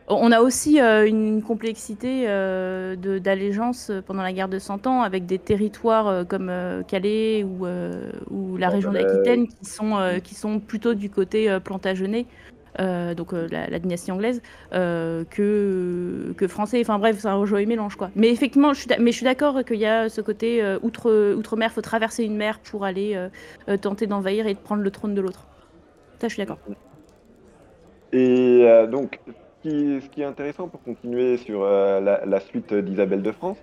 On a aussi euh, une complexité euh, d'allégeance pendant la guerre de Cent Ans avec des territoires euh, comme Calais ou, ou la région d'Aquitaine qui, sont, qui sont plutôt du côté plantagenet, donc la, la dynastie anglaise, que, que français. Enfin bref, c'est un joli mélange quoi. Mais effectivement, je suis, mais je suis d'accord qu'il y a ce côté outre, outre-mer, faut traverser une mer pour aller tenter d'envahir et de prendre le trône de l'autre. Ça, je suis d'accord. Et donc, ce qui est intéressant pour continuer sur euh, la, suite d'Isabelle de France,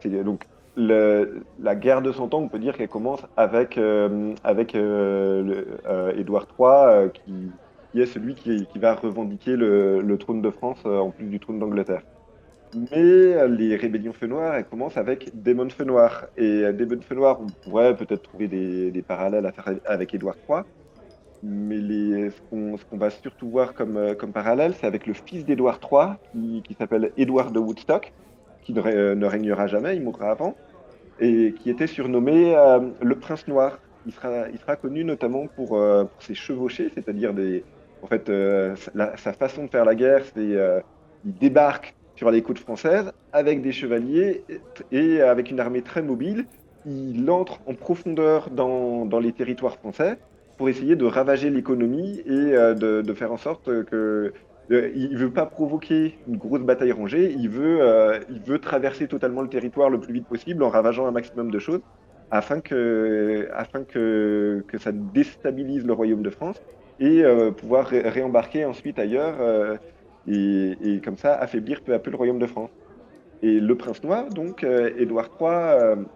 c'est donc la guerre de Cent Ans, on peut dire qu'elle commence avec, euh, euh, Édouard III, qui, est celui qui, va revendiquer le, trône de France en plus du trône d'Angleterre. Mais les rébellions feu noir, elles commencent avec Démon feu noir. Et Démon feu noir, on pourrait peut-être trouver des, des parallèles à faire avec Édouard III. Mais ce qu'on va surtout voir comme, euh, parallèle, c'est avec le fils d'Édouard III, qui, s'appelle Édouard de Woodstock, qui ne, ré- ne régnera jamais, il mourra avant, et qui était surnommé euh, le prince noir. Il sera, connu notamment pour, euh, ses chevauchés, c'est-à-dire. En fait, euh, sa façon de faire la guerre, euh, il débarque sur les côtes françaises avec des chevaliers et, avec une armée très mobile. Il entre en profondeur dans les territoires français pour essayer de ravager l'économie et euh, de, faire en sorte que euh, il veut pas provoquer une grosse bataille rangée, il veut, euh, il veut traverser totalement le territoire le plus vite possible en ravageant un maximum de choses afin que, afin que, que ça déstabilise le royaume de France et pouvoir ré- réembarquer ensuite ailleurs et, et comme ça affaiblir peu à peu le royaume de France. Et le prince noir, donc Édouard III,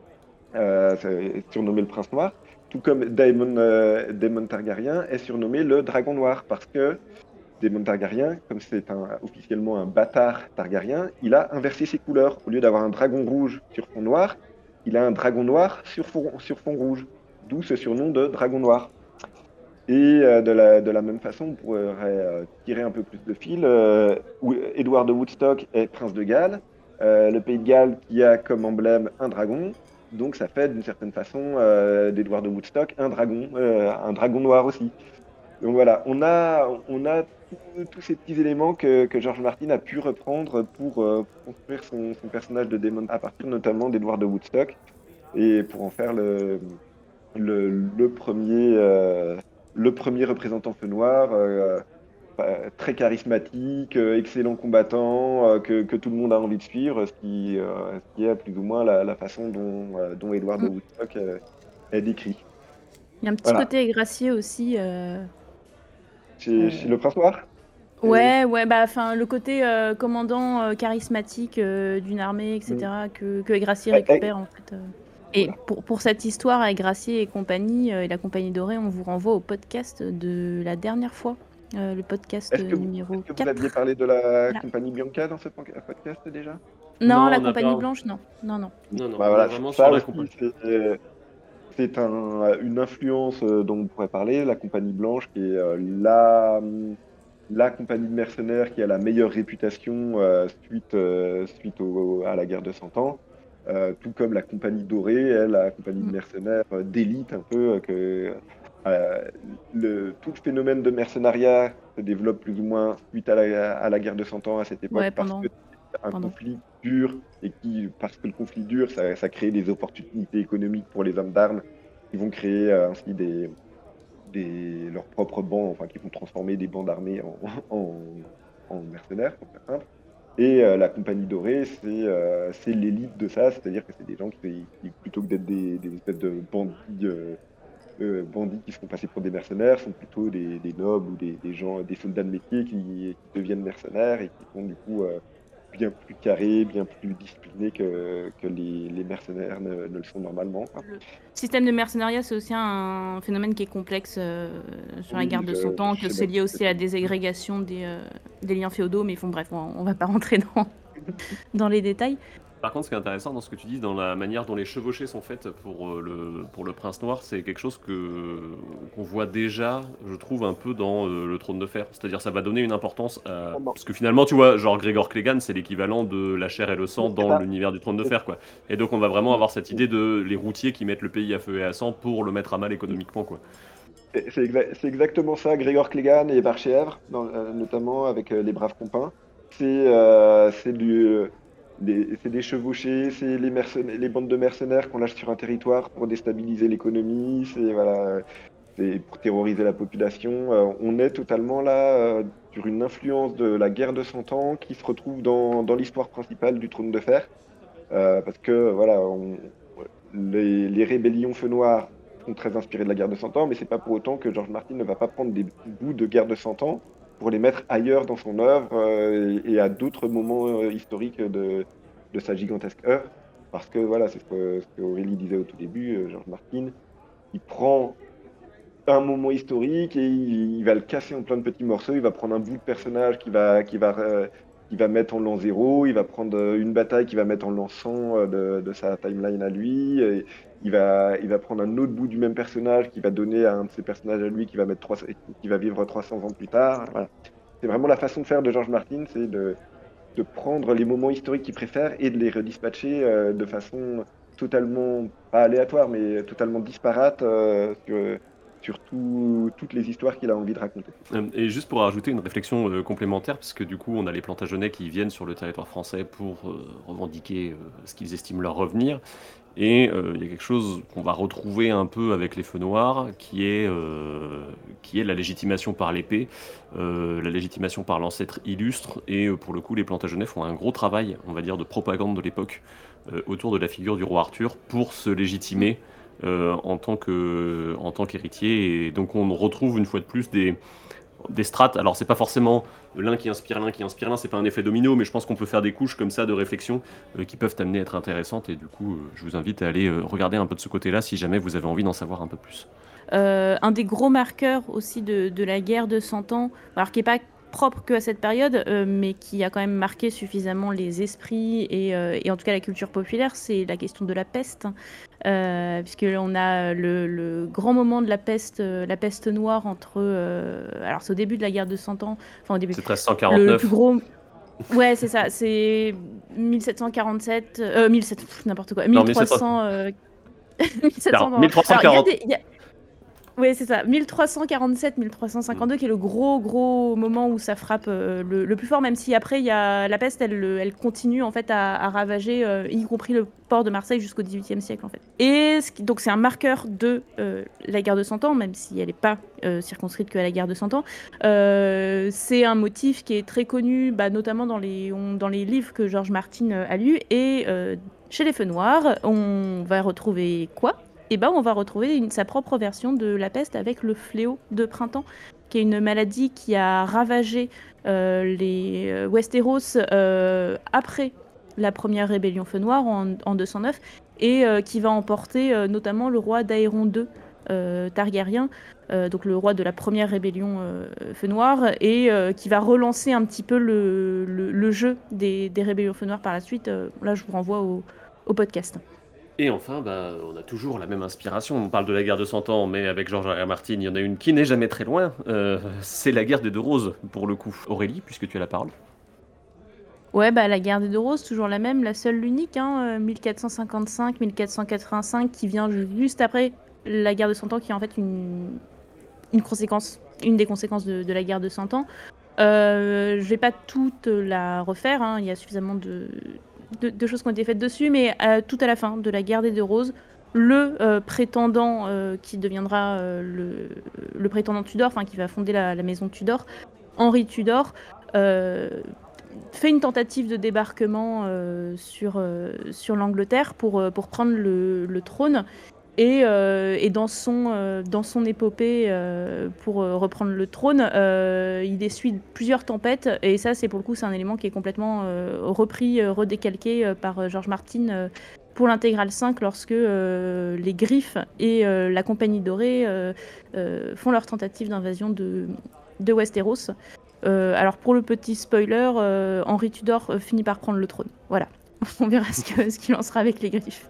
surnommé le prince noir, tout comme Daemon, euh, Daemon Targaryen est surnommé le dragon noir parce que Daemon Targaryen, comme c'est officiellement un bâtard Targaryen, il a inversé ses couleurs. Au lieu d'avoir un dragon rouge sur fond noir, il a un dragon noir sur fond, rouge, d'où ce surnom de dragon noir. Et euh, de, la, même façon, on pourrait euh, tirer un peu plus de fil. Édouard de Woodstock est prince de Galles, le pays de Galles qui a comme emblème un dragon. Donc ça fait d'une certaine façon euh, d'Édouard de Woodstock un dragon, euh, un dragon noir aussi. Donc voilà, on a, on a tous- ces petits éléments que, George Martin a pu reprendre pour, euh, construire son, son personnage de démon à partir notamment d'Edward de Woodstock et pour en faire le, le, premier, le premier représentant feu noir, très charismatique, euh, excellent combattant, euh, que, que tout le monde a envie de suivre, ce qui, euh, ce qui est plus ou moins la, la façon dont, dont Edward de Mm. Woodstock est décrit. Il y a un petit Voilà. côté gracieux aussi. Chez, chez le prince noir? Ouais, ouais, bah, enfin, le côté euh, commandant euh, charismatique euh, d'une armée, etc., que, que Gracier récupère, en fait. Et pour, pour cette histoire avec Gracier et compagnie, et la compagnie dorée, on vous renvoie au podcast de la dernière fois, euh, le podcast Est-ce que, vous, numéro est-ce que vous 4. aviez parlé de la Voilà. compagnie Bianca dans ce pan- podcast déjà? Non, Non, la compagnie pas- blanche, non. Non, non. Non, non, Bah on est voilà, vraiment ça sur la aussi, compagnie. c'est, c'est un- une influence euh, dont on pourrait parler, la compagnie blanche, qui est euh, la, la compagnie de mercenaires qui a la meilleure réputation euh, suite, euh, suite au- à la guerre de Cent Ans. Euh, tout comme la compagnie dorée, est la compagnie de Mm. mercenaires euh, d'élite un peu, euh, que euh, le, tout le phénomène de mercenariat se développe plus ou moins suite à la, à la guerre de Cent Ans à cette époque, Ouais, parce que c'est un conflit dur et qui, parce que le conflit dure, ça, ça crée des opportunités économiques pour les hommes d'armes qui vont créer euh, ainsi des, des, leurs propres bancs, enfin qui vont transformer des bancs d'armée en, en, en mercenaires, pour faire simple. Et euh, la compagnie dorée, c'est euh, l'élite de ça, c'est-à-dire que c'est des gens qui, qui, plutôt que d'être des, des espèces de bandits, euh, euh, bandits qui se font passer pour des mercenaires, sont plutôt des, des nobles ou des, des gens, des soldats de métier qui, qui deviennent mercenaires et qui sont du coup euh, bien plus carrés, bien plus disciplinés que, que les, les mercenaires ne, ne le sont normalement. quoi. Le système de mercenariat, c'est aussi un phénomène qui est complexe euh, sur la guerre de je- 100 ans, je que c'est lié aussi à la désagrégation des, des liens féodaux, mais bon, bref, on, on va pas rentrer dans, dans les détails. Par contre, ce qui est intéressant dans ce que tu dis, dans la manière dont les chevauchées sont faites pour euh, le, pour le prince noir, c'est quelque chose que qu'on voit déjà, je trouve, un peu dans euh, le trône de fer. C'est-à-dire, ça va donner une importance à... Parce que finalement, tu vois, genre Grégor Clegane, c'est l'équivalent de la chair et le sang dans l'univers du trône de fer, quoi. Et donc, on va vraiment avoir cette idée de les routiers qui mettent le pays à feu et à sang pour le mettre à mal économiquement, quoi. C'est c'est exa- c'est exactement ça, Grégor Clegane et Barchéèvre, dans- euh, notamment avec euh, les braves compins. c'est c'est du, c'est des chevauchés, c'est les, bandes de mercenaires qu'on lâche sur un territoire pour déstabiliser l'économie, c'est pour terroriser la population. Euh, on est totalement là euh, sur une influence de la guerre de Cent Ans qui se retrouve dans, l'histoire principale du Trône de Fer. Euh, parce que les, rébellions Feu Noir sont très inspirées de la guerre de Cent Ans, mais c'est pas pour autant que George Martin ne va pas prendre des bouts de guerre de Cent Ans pour les mettre ailleurs dans son œuvre euh, et, à d'autres moments euh, historiques de, de sa gigantesque œuvre. Parce que voilà, c'est ce que, ce que Aurélie disait au tout début, euh, George Martin, il prend un moment historique et il, va le casser en plein de petits morceaux. Il va prendre un bout de personnage qui va, qui va, va mettre en l'an zéro. Il va prendre une bataille qui va mettre en l'an 100 euh, de, de sa timeline à lui. Et il, va, prendre un autre bout du même personnage qui va donner à un de ses personnages à lui qui va, mettre 300 qui va vivre 300 ans plus tard. C'est vraiment la façon de faire de George Martin, c'est de, prendre les moments historiques qu'il préfère et de les redispatcher euh, de façon totalement, pas aléatoire, mais totalement disparate euh, sur, sur tout- toutes les histoires qu'il a envie de raconter. Euh, Et juste pour rajouter une réflexion complémentaire, parce que du coup, on a les Plantagenets qui viennent sur le territoire français pour revendiquer ce qu'ils estiment leur revenir. Et euh, il y a quelque chose qu'on va retrouver un peu avec les feux noirs, qui est, euh, la légitimation par l'épée, euh, la légitimation par l'ancêtre illustre. Et pour le coup, les Plantagenets font un gros travail, on va dire, de propagande de l'époque autour de la figure du roi Arthur pour se légitimer en tant qu'héritier. Et donc on retrouve une fois de plus des des strates. Alors c'est pas forcément l'un qui inspire l'un qui inspire l'un, c'est pas un effet domino, mais je pense qu'on peut faire des couches comme ça de réflexion euh, qui peuvent t'amener à être intéressantes. Et du coup, euh, je vous invite à aller euh, regarder un peu de ce côté-là si jamais vous avez envie d'en savoir un peu plus. Un des gros marqueurs aussi de, de la guerre de 100 ans, alors qui n'est pas propre que à cette période, euh, mais qui a quand même marqué suffisamment les esprits et, euh, et en tout cas la culture populaire, c'est la question de la peste. Euh, puisque on a le, le grand moment de la peste, euh, la peste noire entre. alors c'est au début de la guerre de 100 ans, enfin au début. C'est Le, 1349. plus gros. Ouais, c'est ça, c'est 1747, euh, 1700, pff, n'importe quoi, Non, 1300. euh, 1700, Alors, non. 1340. Oui, c'est ça. 1347-1352, qui est le gros, gros moment où ça frappe euh, le, le plus fort, même si après, il y a la peste, elle, elle continue en fait à, à ravager, euh, y compris le port de Marseille jusqu'au XVIIIe siècle en fait. Et ce qui- donc c'est un marqueur de euh, la guerre de Cent Ans, même si elle n'est pas circonscrite que à la guerre de Cent Ans. C'est un motif qui est très connu, bah, notamment dans les, on- dans les livres que Georges Martin a lus. Et chez les Feux Noirs, on va retrouver quoi? Et ben, on va retrouver sa propre version de la peste avec le fléau de printemps, qui est une maladie qui a ravagé euh, les euh, Westeros euh, après la première rébellion Feu Noir en, en 209 et qui va emporter notamment le roi d'Aéron II Targaryen, donc le roi de la première rébellion Feu Noir, et qui va relancer un petit peu le, jeu des, rébellions Feu Noir par la suite. Là, je vous renvoie au podcast. Et enfin, bah, on a toujours la même inspiration. On parle de la guerre de 100 ans, mais avec Georges R. Martin, il y en a une qui n'est jamais très loin. Euh, c'est la guerre des deux roses, pour le coup. Aurélie, puisque tu as la parole. Ouais, bah la guerre des deux roses, toujours la même, la seule, l'unique, hein, 1455-1485, qui vient juste après la guerre de Cent Ans, qui est en fait une, une conséquence, une des conséquences de, la guerre de Cent Ans. Euh, je vais pas toute la refaire, hein, il y a suffisamment de, de, de choses qui ont été faites dessus, mais euh, tout à la fin de la guerre des deux roses, le euh, prétendant euh, qui deviendra le, prétendant Tudor, enfin qui va fonder la, maison Tudor, Henri Tudor, fait une tentative de débarquement sur, l'Angleterre pour, prendre le trône. Et, euh, et dans, son, euh, dans son épopée euh, pour reprendre le trône, il essuie plusieurs tempêtes. Et ça, c'est pour le coup, c'est un élément qui est complètement repris, redécalqué par George Martin pour l'intégrale 5 lorsque les Griffes et la Compagnie Dorée font leur tentative d'invasion de, de Westeros. Alors pour le petit spoiler, Henri Tudor finit par prendre le trône. Voilà. On verra ce que- ce qu'il en sera avec les griffes.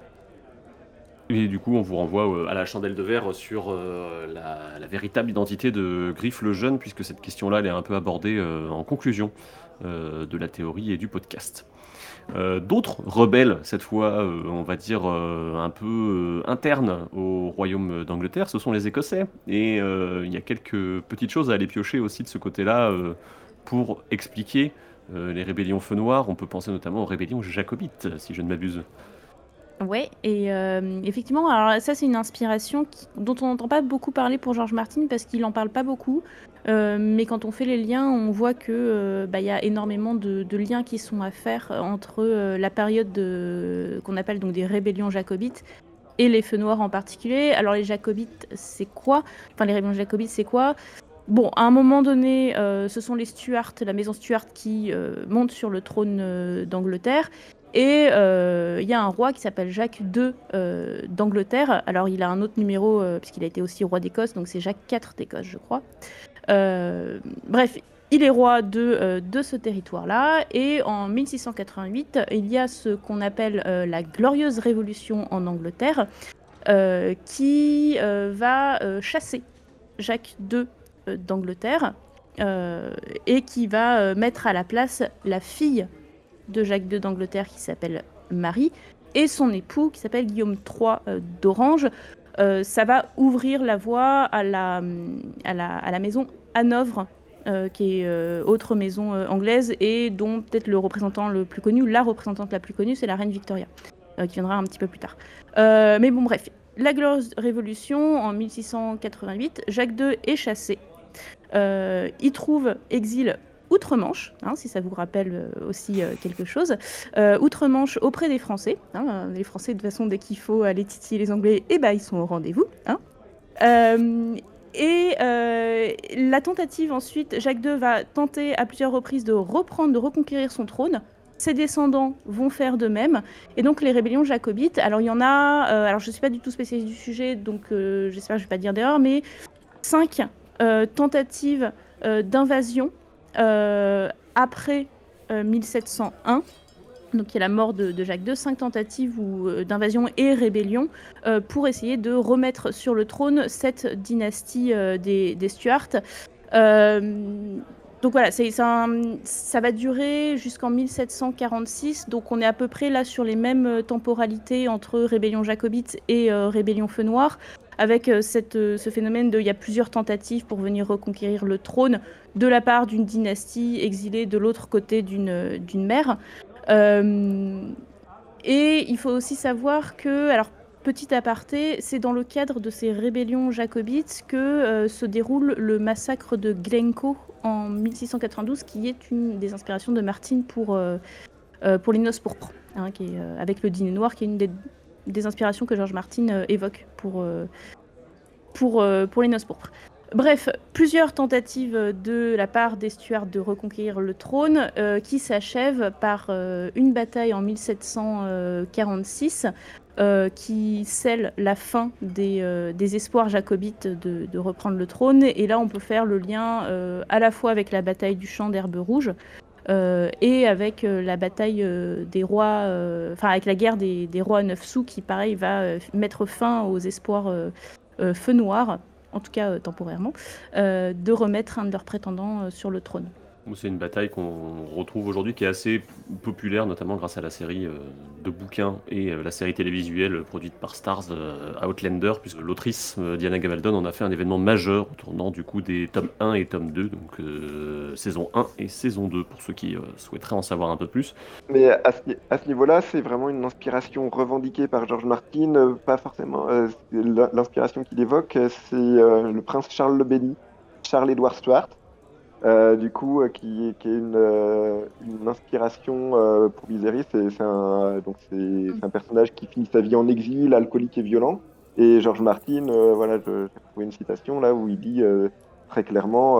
Et du coup, on vous renvoie euh, à la chandelle de verre sur euh, la, véritable identité de Griff le Jeune, puisque cette question-là, elle est un peu abordée euh, en conclusion de la théorie et du podcast. D'autres rebelles, cette fois, on va dire un peu internes au royaume d'Angleterre, ce sont les Écossais. Et il y a quelques petites choses à aller piocher aussi de ce côté-là pour expliquer les rébellions feu noir, on peut penser notamment aux rébellions jacobites, si je ne m'abuse. Ouais, et euh, effectivement, alors ça c'est une inspiration dont on n'entend pas beaucoup parler pour George Martin parce qu'il en parle pas beaucoup. Euh, mais quand on fait les liens, on voit que euh, bah, il y a énormément de, de liens qui sont à faire entre la période de- qu'on appelle donc des rébellions jacobites et les feux noirs en particulier. Alors les jacobites, c'est quoi? Enfin les rébellions jacobites, c'est quoi? Bon, à un moment donné, euh, ce sont les Stuarts, la maison Stuart qui euh, monte sur le trône euh, d'Angleterre. Et il y a un roi qui s'appelle Jacques II d'Angleterre. Alors il a un autre numéro, puisqu'il a été aussi roi d'Écosse, donc c'est Jacques IV d'Écosse, je crois. Bref, il est roi de, de ce territoire-là. Et en 1688, il y a ce qu'on appelle la Glorieuse Révolution en Angleterre, qui va chasser Jacques II d'Angleterre. euh, et qui va euh, mettre à la place la fille de Jacques II d'Angleterre qui s'appelle Marie et son époux qui s'appelle Guillaume III euh, d'Orange. Euh, ça va ouvrir la voie à la, à la, à la maison Hanovre, euh, qui est euh, autre maison euh, anglaise et dont peut-être le représentant le plus connu, la représentante la plus connue, c'est la reine Victoria, euh, qui viendra un petit peu plus tard. Euh, mais bon, bref, la Glorieuse Révolution en 1688, Jacques II est chassé. Euh, il trouve exil outre-Manche, hein, si ça vous rappelle euh, aussi euh, quelque chose, outre-Manche auprès des Français. hein, les Français, de toute façon, dès qu'il faut aller titiller les Anglais, eh ben, ils sont au rendez-vous. hein. Et la tentative ensuite, Jacques II va tenter à plusieurs reprises de reprendre, de reconquérir son trône. Ses descendants vont faire de même. Et donc les rébellions jacobites, alors il y en a, alors je ne suis pas du tout spécialiste du sujet, donc j'espère que je ne vais pas dire d'erreur, mais cinq euh, tentatives euh, d'invasion euh, après euh, 1701. Donc il y a la mort de, Jacques II, cinq tentatives euh, d'invasion et rébellion pour essayer de remettre sur le trône cette dynastie des, des Stuarts. Donc voilà, un- ça va durer jusqu'en 1746, donc on est à peu près là sur les mêmes temporalités entre rébellion jacobite et rébellion feu noir, avec euh, euh, ce phénomène de il y a plusieurs tentatives pour venir reconquérir le trône de la part d'une dynastie exilée de l'autre côté d'une, euh, mer. Et il faut aussi savoir que, alors petit aparté, c'est dans le cadre de ces rébellions jacobites que se déroule le massacre de Glencoe en 1692, qui est une des inspirations de Martine pour, pour les noces pourpres, hein, avec le dîner noir, qui est une des, des inspirations que George Martin euh, évoque pour, euh, pour, euh, pour les noces pourpres. Bref, plusieurs tentatives de la part des Stuarts de reconquérir le trône qui s'achèvent par une bataille en 1746 euh, qui scelle la fin des, des espoirs jacobites de, de reprendre le trône. Et là, on peut faire le lien à la fois avec la bataille du champ d'herbe rouge euh, et avec euh, la bataille euh, des rois, enfin avec la guerre des, rois neuf sous qui, pareil, va mettre fin aux espoirs feu noir, en tout cas temporairement, de remettre un de leurs prétendants sur le trône. C'est une bataille qu'on retrouve aujourd'hui qui est assez populaire, notamment grâce à la série euh, de bouquins et euh, la série télévisuelle produite par Stars euh, Outlander, puisque l'autrice Diana Gabaldon en a fait un événement majeur au tournant du coup des tomes 1 et tome 2, donc saison 1 et saison 2 pour ceux qui souhaiteraient en savoir un peu plus. Mais à ce, niveau-là, c'est vraiment une inspiration revendiquée par George Martin, pas forcément. L'inspiration qu'il évoque, c'est le prince Charles le Béni, Charles-Édouard Stuart, euh, du coup, euh, qui, qui est une, euh, une inspiration pour Viserys. C'est un, donc c'est c'est un personnage qui finit sa vie en exil, alcoolique et violent. Et George Martin, voilà, je- j'ai trouvé une citation là où il dit très clairement.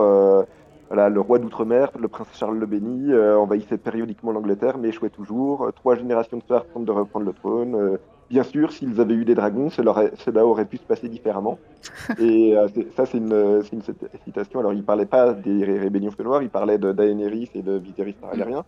voilà, le roi d'outre-mer, le prince Charles le Béni, envahissait périodiquement l'Angleterre, mais échouait toujours. Trois générations de Stuarts tentent de reprendre le trône. Bien sûr, s'ils avaient eu des dragons, cela aurait, cela aurait pu se passer différemment. Et euh, ça, c'est une, citation. Alors, il parlait pas des ré- rébellions feu noir, il parlait de Daenerys et de Viserys Targaryen,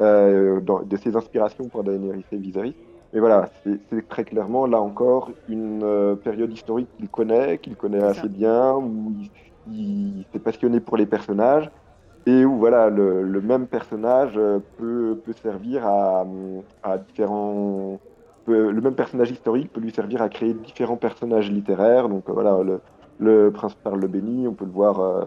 euh, dans- de ses inspirations pour Daenerys et Viserys. Mais voilà, c'est très clairement, là encore, une euh, période historique qu'il connaît, qu'il connaît assez ça. bien, où il, il s'est passionné pour les personnages, et où voilà, le, le même personnage euh, peut, peut servir à, à différents... peut- le même personnage historique peut lui servir à créer différents personnages littéraires. Donc euh, voilà, le, le prince Charles le Béni, on peut le voir euh,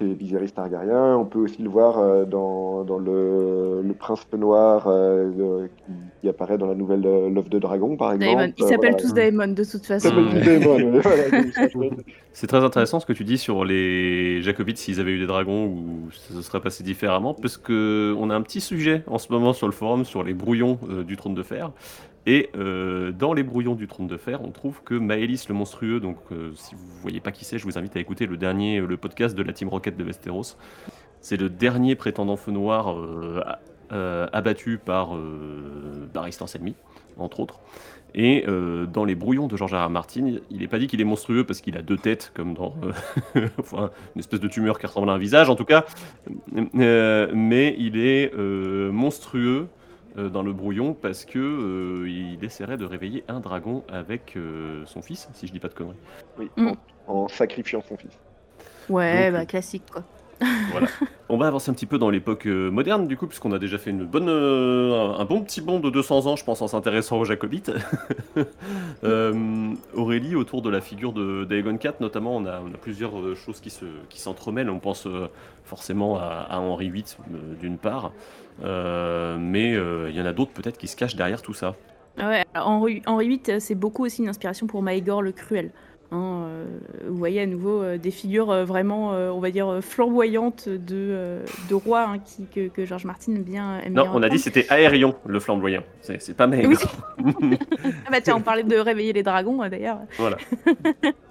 c'est Viserys Targaryen. On peut aussi le voir euh, dans, dans le, le Prince Noir euh, qui, qui apparaît dans la nouvelle euh, L'œuf de dragon, par exemple. Daemon. Ils Euh, s'appellent voilà. tous Daemon de toute Ils façon. C'est très intéressant ce que tu dis sur les Jacobites s'ils avaient eu des dragons ou ça se serait passé différemment parce que on a un petit sujet en ce moment sur le forum sur les brouillons euh, du trône de fer et euh, dans les brouillons du trône de fer on trouve que Maëlys le monstrueux donc euh, si vous voyez pas qui c'est je vous invite à écouter le dernier le podcast de la Team Rocket de Westeros c'est le dernier prétendant feu noir euh, abattu par Barristan Selmy entre autres et dans les brouillons de George R. R. Martin, il n'est pas dit qu'il est monstrueux parce qu'il a deux têtes, comme dans une espèce de tumeur qui ressemble à un visage, en tout cas. Mais il est monstrueux euh, dans le brouillon parce que euh, il essaierait de réveiller un dragon avec euh, son fils, si je dis pas de conneries. oui, Mm. en, en sacrifiant son fils. Ouais, Donc, bah classique quoi. Voilà. On va avancer un petit peu dans l'époque moderne, du coup, puisqu'on a déjà fait une bonne, euh, un bon petit bond de 200 ans, je pense, en s'intéressant aux Jacobites. Euh, Aurélie, autour de la figure de d'Aegon IV, notamment, on a, on a plusieurs choses qui se, qui s'entremêlent. On pense euh, forcément à, à Henri VIII, euh, d'une part, Euh, mais euh, il y en a d'autres peut-être qui se cachent derrière tout ça. Ah Ouais, Henri, Henri VIII, euh, c'est beaucoup aussi une inspiration pour Maegor le Cruel. Hein, euh, vous voyez à nouveau euh, des figures euh, vraiment, euh, on va dire, euh, flamboyantes de, euh, de rois hein, qui, que, que George Martin aime bien. Aime Non, bien on a dit c'était Aérion, le flamboyant. C'est pas. Oui. Ah bah tiens, on parlait de réveiller les dragons euh, d'ailleurs. voilà.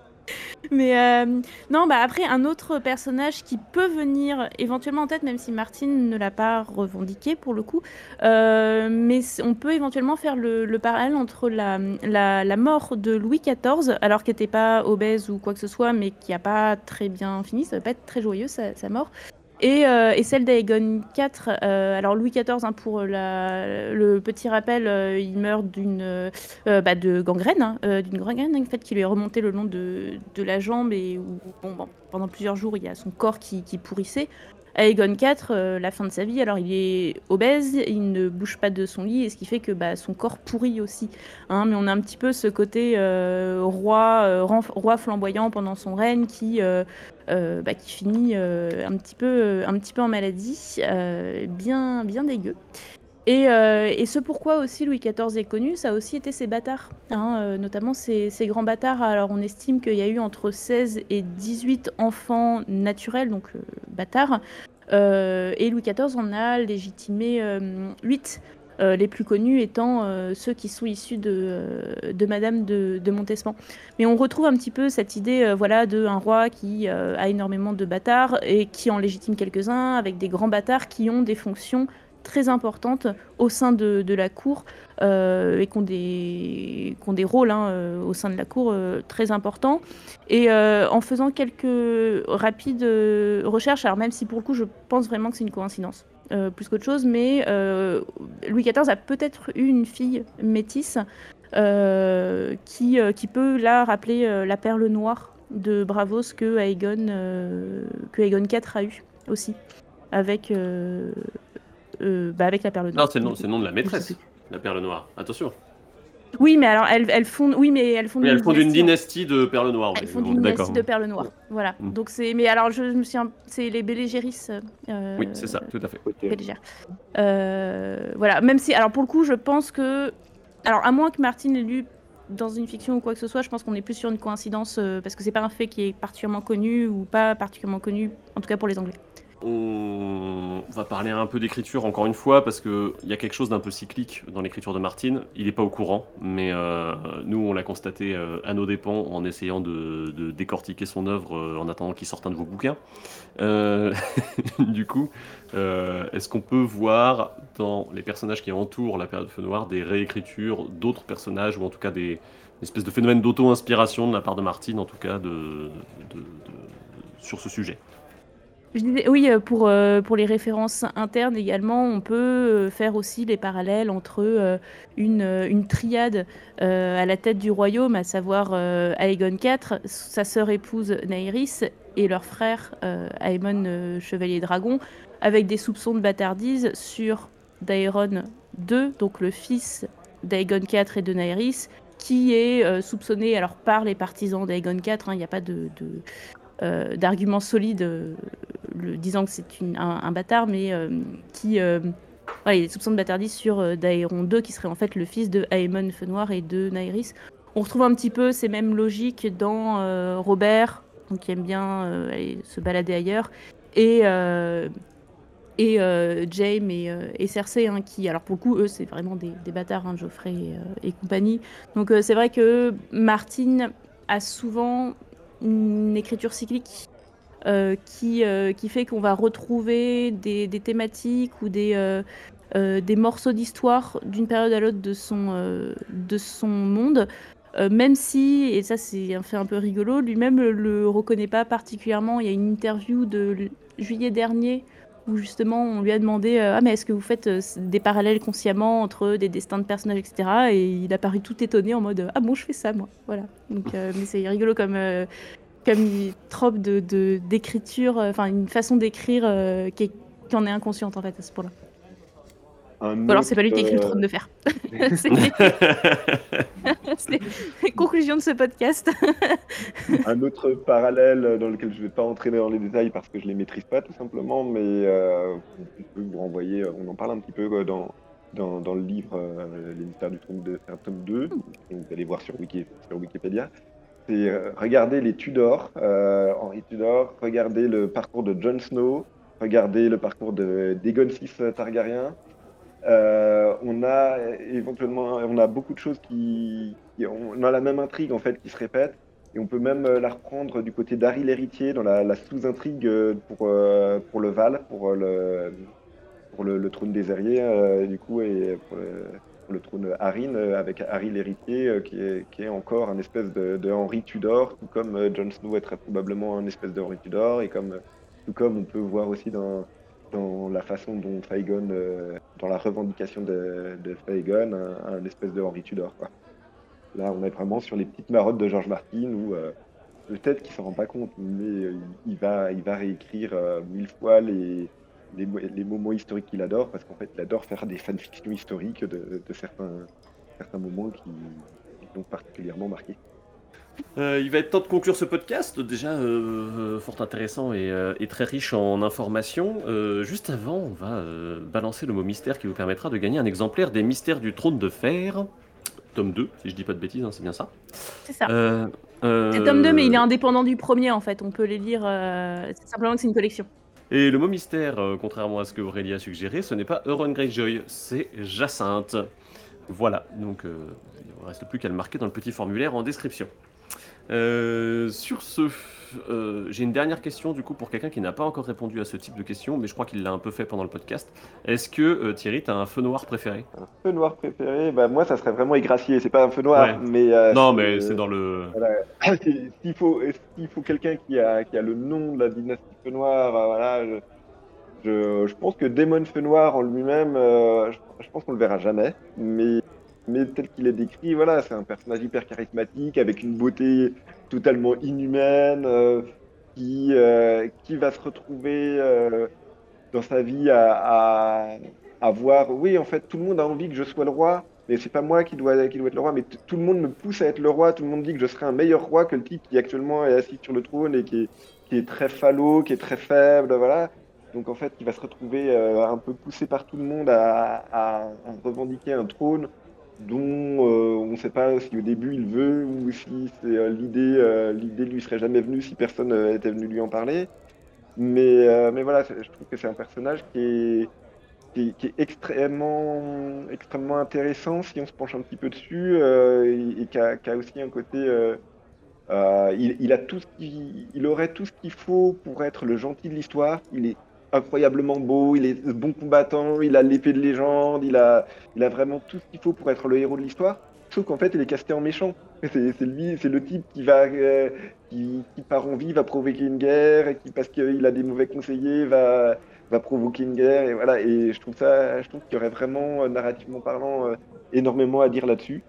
Mais euh, non, bah après, un autre personnage qui peut venir éventuellement en tête, même si Martin ne l'a pas revendiqué pour le coup, euh, mais on peut éventuellement faire le, le parallèle entre la, la, mort de Louis XIV, alors qu'il n'était pas obèse ou quoi que ce soit, mais qui n'a pas très bien fini, ça va pas être très joyeux sa mort. Et, euh, et celle d'Aegon IV. euh, alors Louis XIV, hein, pour le petit rappel, euh, il meurt d'une bah, de gangrène, hein, d'une gangrène en fait qui lui est remontée le long de, de la jambe et où pendant plusieurs jours il y a son corps qui, qui pourrissait. Aegon IV, la fin de sa vie, alors il est obèse, il ne bouge pas de son lit, et ce qui fait que bah, son corps pourrit aussi. hein. mais on a un petit peu ce côté roi, roi flamboyant pendant son règne qui, bah, qui finit euh, un, petit peu, un petit peu en maladie, euh, bien, bien dégueu. Et, euh, ce pourquoi aussi Louis XIV est connu, ça a aussi été ses bâtards, hein, euh, notamment ses, grands bâtards. Alors on estime qu'il y a eu entre 16 et 18 enfants naturels, donc euh, bâtards, Euh, et Louis XIV en a légitimé 8, les plus connus étant euh, ceux qui sont issus de, euh, Madame de, Montespan. Mais on retrouve un petit peu cette idée euh, voilà, d'un roi qui euh, a énormément de bâtards et qui en légitime quelques-uns, avec des grands bâtards qui ont des fonctions très importantes au sein de, la cour euh, et qui ont des, rôles hein, euh, au sein de la cour euh, très importants. Et euh, en faisant quelques rapides euh, recherches, alors même si pour le coup je pense vraiment que c'est une coïncidence, euh, plus qu'autre chose, mais euh, Louis XIV a peut-être eu une fille métisse euh, qui, euh, qui peut là rappeler euh, la perle noire de Bravos que Aegon, euh, que Aegon IV a eu aussi, avec, euh, euh, bah, avec la perle noire. Non, c'est le nom de la maîtresse, la perle noire. Attention. Oui, mais alors elles, elles font, oui, mais elles font Oui, elles font d'une dynastie. de perles noires. Elles d'une d'accord. dynastie de perles noires. Voilà. Mm. Donc c'est, mais alors je, me suis, un- c'est les Gesserit, euh, Oui, c'est ça, tout à fait. Gesserit. Euh, voilà. Même si, alors pour le coup, je pense que, alors à moins que Martine ait lu dans une fiction ou quoi que ce soit, je pense qu'on est plus sur une coïncidence euh, parce que c'est pas un fait qui est particulièrement connu ou pas particulièrement connu, en tout cas pour les Anglais. On va parler un peu d'écriture encore une fois parce qu'il y a quelque chose d'un peu cyclique dans l'écriture de Martine. Il n'est pas au courant, mais euh, nous on l'a constaté euh, à nos dépens en essayant de, de décortiquer son œuvre euh, en attendant qu'il sorte un de vos bouquins. Du coup, est-ce qu'on peut voir dans les personnages qui entourent la période Feu Noir des réécritures d'autres personnages ou en tout cas des une espèce de phénomène d'auto-inspiration de la part de Martine en tout cas de, de- de- sur ce sujet? Oui, euh, pour, euh, pour les références internes également, on peut euh, faire aussi les parallèles entre une, une triade à la tête du royaume, à savoir Aegon IV, sa sœur épouse Naerys et leur frère Aemon Chevalier Dragon, avec des soupçons de bâtardise sur Daeron II, donc le fils d'Aegon IV et de Naerys, qui est soupçonné alors par les partisans d'Aegon IV, hein, il n'y a pas de... d'arguments solides euh, disant que c'est un, bâtard, mais euh, qui. euh, il y a des soupçons de bâtardise sur euh, Daeron 2, qui serait en fait le fils de Aemon Feu Noir et de Naerys. On retrouve un petit peu ces mêmes logiques dans euh, Robert, qui aime bien euh, se balader ailleurs, et, euh, et euh, Jaime et, euh, Cersei, hein, qui, alors pour le coup, eux, c'est vraiment des, bâtards, hein, Geoffrey et, euh, compagnie. Donc euh, c'est vrai que Martine a souvent une écriture cyclique euh, qui, euh, qui fait qu'on va retrouver des, des thématiques ou des, euh, des morceaux d'histoire d'une période à l'autre de, son de son monde. Même si, et ça c'est un fait un peu rigolo, lui-même le, le reconnaît pas particulièrement. Il y a une interview de juillet dernier où justement on lui a demandé euh, Ah, mais est-ce que vous faites euh, des parallèles consciemment entre des destins de personnages, etc. Et il a paru tout étonné en mode Ah bon, je fais ça moi? Voilà. Donc, euh, mais c'est rigolo comme, comme une trope de, d'écriture, enfin une façon d'écrire qui, qui en est inconsciente en fait à ce point-là. Un Ou alors c'est pas lui qui écrit le euh, trône de fer. c'est c'est conclusion de ce podcast. Un autre parallèle dans lequel je ne vais pas entrer dans les détails parce que je ne les maîtrise pas tout simplement, mais euh, on peut vous renvoyer, on en parle un petit peu euh, dans, dans, dans le livre euh, Les mystères du trône de fer, tome 2, que vous allez voir sur, Wiki, sur Wikipédia. C'est euh, regarder les Tudors, euh, Henri Tudor, regarder le parcours de Jon Snow, regarder le parcours de d'Aegon VI Targaryen. Euh, on a éventuellement, on a beaucoup de choses qui, on a la même intrigue en fait qui se répète. Et on peut même euh, la reprendre du côté d'Harry l'héritier dans la, sous-intrigue euh, pour, pour le Val, pour le, pour le, trône des Aériers, du coup, et pour le, trône Haryn, euh, avec Harry l'héritier, qui, est, qui est encore un espèce de, de Henri Tudor, tout comme Jon Snow est très probablement un espèce de Henri Tudor, et comme, tout comme on peut voir aussi dans, dans la façon dont Fagon, euh, dans la revendication de, de un, espèce de Henri Tudor. Là, on est vraiment sur les petites marottes de George Martin où euh, peut-être qu'il s'en rend pas compte, mais euh, il, va, il va réécrire mille fois les, les, les moments historiques qu'il adore parce qu'en fait, il adore faire des fanfictions historiques de, certains, certains moments qui l'ont particulièrement marqué. Euh, il va être temps de conclure ce podcast, déjà euh, euh, fort intéressant et, euh, et très riche en informations. Juste avant, on va balancer le mot mystère qui vous permettra de gagner un exemplaire des mystères du trône de fer, tome 2, si je dis pas de bêtises, hein, c'est bien ça. C'est ça. C'est tome 2, mais il est indépendant du premier en fait. On peut les lire. C'est simplement que c'est une collection. Et le mot mystère, contrairement à ce que Aurélie a suggéré, ce n'est pas Euron Greyjoy, c'est Jacinthe. Voilà, donc il ne reste plus qu'à le marquer dans le petit formulaire en description. Euh, sur ce, euh, j'ai une dernière question du coup pour quelqu'un qui n'a pas encore répondu à ce type de question, mais je crois qu'il l'a un peu fait pendant le podcast. Est-ce que euh, Thierry, tu as un feu noir préféré? Un feu noir préféré, bah, moi, ça serait vraiment Égracier. C'est pas un feu noir, Ouais. mais. euh, Non, mais c'est dans le. Voilà. S'il faut, faut quelqu'un qui a, qui a le nom de la dynastie Feu Noir, euh, voilà, je, je, je pense que Démon Feu Noir en lui-même, je, je pense qu'on le verra jamais. Mais, mais tel qu'il est décrit, voilà, c'est un personnage hyper charismatique, avec une beauté totalement inhumaine, euh, qui, euh, qui va se retrouver euh, dans sa vie à, voir, oui, en fait, tout le monde a envie que je sois le roi, mais c'est pas moi qui dois, qui être le roi, mais tout le monde me pousse à être le roi, tout le monde dit que je serai un meilleur roi que le type qui actuellement est assis sur le trône et qui est, qui est très falot, qui est très faible, voilà. Donc en fait, il va se retrouver un peu poussé par tout le monde à revendiquer un trône dont euh, on ne sait pas si au début il veut ou si euh, l'idée, euh, l'idée lui serait jamais venue si personne euh, était venu lui en parler. Mais, voilà, je trouve que c'est un personnage qui est, extrêmement, intéressant si on se penche un petit peu dessus et, qui a, aussi un côté. il, a tout ce aurait tout ce qu'il faut pour être le gentil de l'histoire. Il est incroyablement beau, il est bon combattant, il a l'épée de légende, il a, il a vraiment tout ce qu'il faut pour être le héros de l'histoire. Sauf qu'en fait, il est casté en méchant. C'est lui, c'est le type qui va, euh, qui, part en vie, va provoquer une guerre, et qui parce qu'il a des mauvais conseillers, va, va provoquer une guerre. Et voilà. Et je trouve ça, je trouve qu'il y aurait vraiment, euh, narrativement parlant, euh, énormément à dire là-dessus.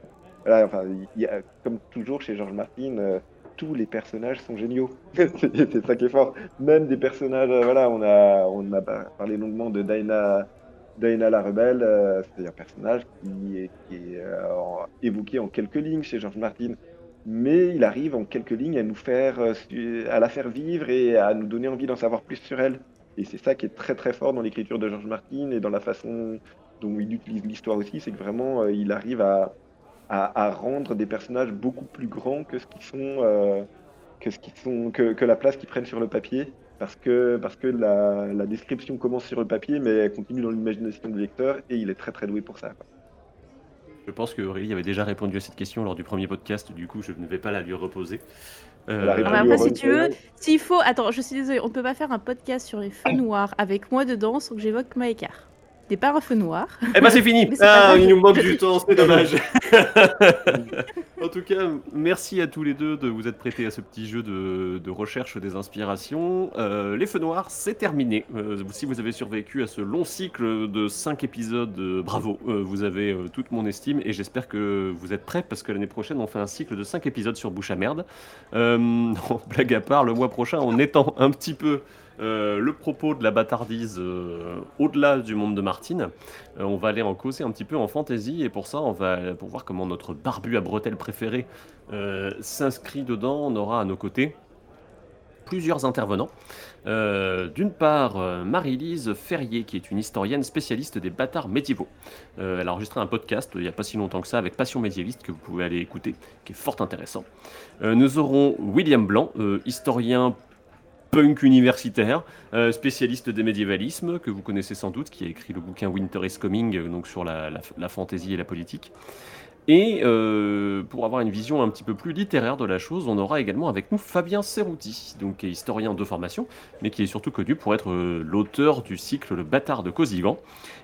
Voilà, enfin, il y a, comme toujours chez George Martin, tous les personnages sont géniaux. c'est ça qui est fort. Même des personnages, euh, voilà, on a, on parlé longuement de Dinah, Dinah la rebelle. euh, c'est un personnage qui est, euh, évoqué en quelques lignes chez George Martin. Mais il arrive en quelques lignes à nous faire, à la faire vivre et à nous donner envie d'en savoir plus sur elle. et c'est ça qui est très très fort dans l'écriture de George Martin et dans la façon dont il utilise l'histoire aussi, c'est que vraiment il arrive à, à, rendre des personnages beaucoup plus grands que ce qu'ils sont, que, ce qu'ils sont que, que, la place qu'ils prennent sur le papier. Parce que, parce que la, la, description commence sur le papier, mais elle continue dans l'imagination du lecteur, et il est très très doué pour ça. Je pense que Aurélie avait déjà répondu à cette question lors du premier podcast, du coup je ne vais pas la lui reposer. Euh... après, si tu veux, s'il faut. Attends, je suis désolée, on ne peut pas faire un podcast sur les feux noirs avec moi dedans sans que j'évoque Maïkar des pas un feu noir. Eh ben c'est fini. Ah, il nous manque du temps, c'est dommage. en tout cas, merci à tous les deux de vous être prêtés à ce petit jeu de, de recherche des inspirations. Euh, les feux noirs, c'est terminé. Euh, si vous avez survécu à ce long cycle de 5 épisodes, euh, bravo. vous avez toute mon estime et j'espère que vous êtes prêts parce que l'année prochaine, on fait un cycle de 5 épisodes sur Bouche à merde. non, blague à part, le mois prochain, on étend un petit peu euh, le propos de la bâtardise euh, au-delà du monde de Martine. Euh, on va aller en causer un petit peu en fantasy et pour ça, on va pour voir comment notre barbu à bretelles préféré s'inscrit dedans. On aura à nos côtés plusieurs intervenants. D'une part, Marie-Lise Ferrier, qui est une historienne spécialiste des bâtards médiévaux. elle a enregistré un podcast il n'y a pas si longtemps que ça avec Passion médiéviste que vous pouvez aller écouter, qui est fort intéressant. nous aurons William Blanc, historien punk universitaire, euh, spécialiste des médiévalismes, que vous connaissez sans doute, qui a écrit le bouquin Winter is Coming, euh, donc sur la, la, fantaisie et la politique. Et euh, pour avoir une vision un petit peu plus littéraire de la chose, on aura également avec nous Fabien Serrouti, donc qui est historien de formation, mais qui est surtout connu pour être l'auteur du cycle Le bâtard de Cosivan,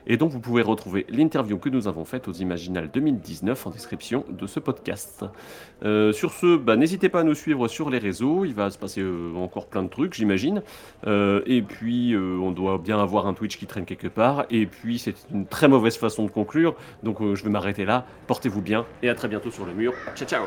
et donc vous pouvez retrouver l'interview que nous avons faite aux Imaginales 2019 en description de ce podcast. Euh, sur ce, bah, n'hésitez pas à nous suivre sur les réseaux, il va se passer euh, encore plein de trucs j'imagine. Euh, et puis on doit bien avoir un Twitch qui traîne quelque part. Et puis c'est une très mauvaise façon de conclure, donc je vais m'arrêter là. Portez-vous et à très bientôt sur le mur. Ciao ciao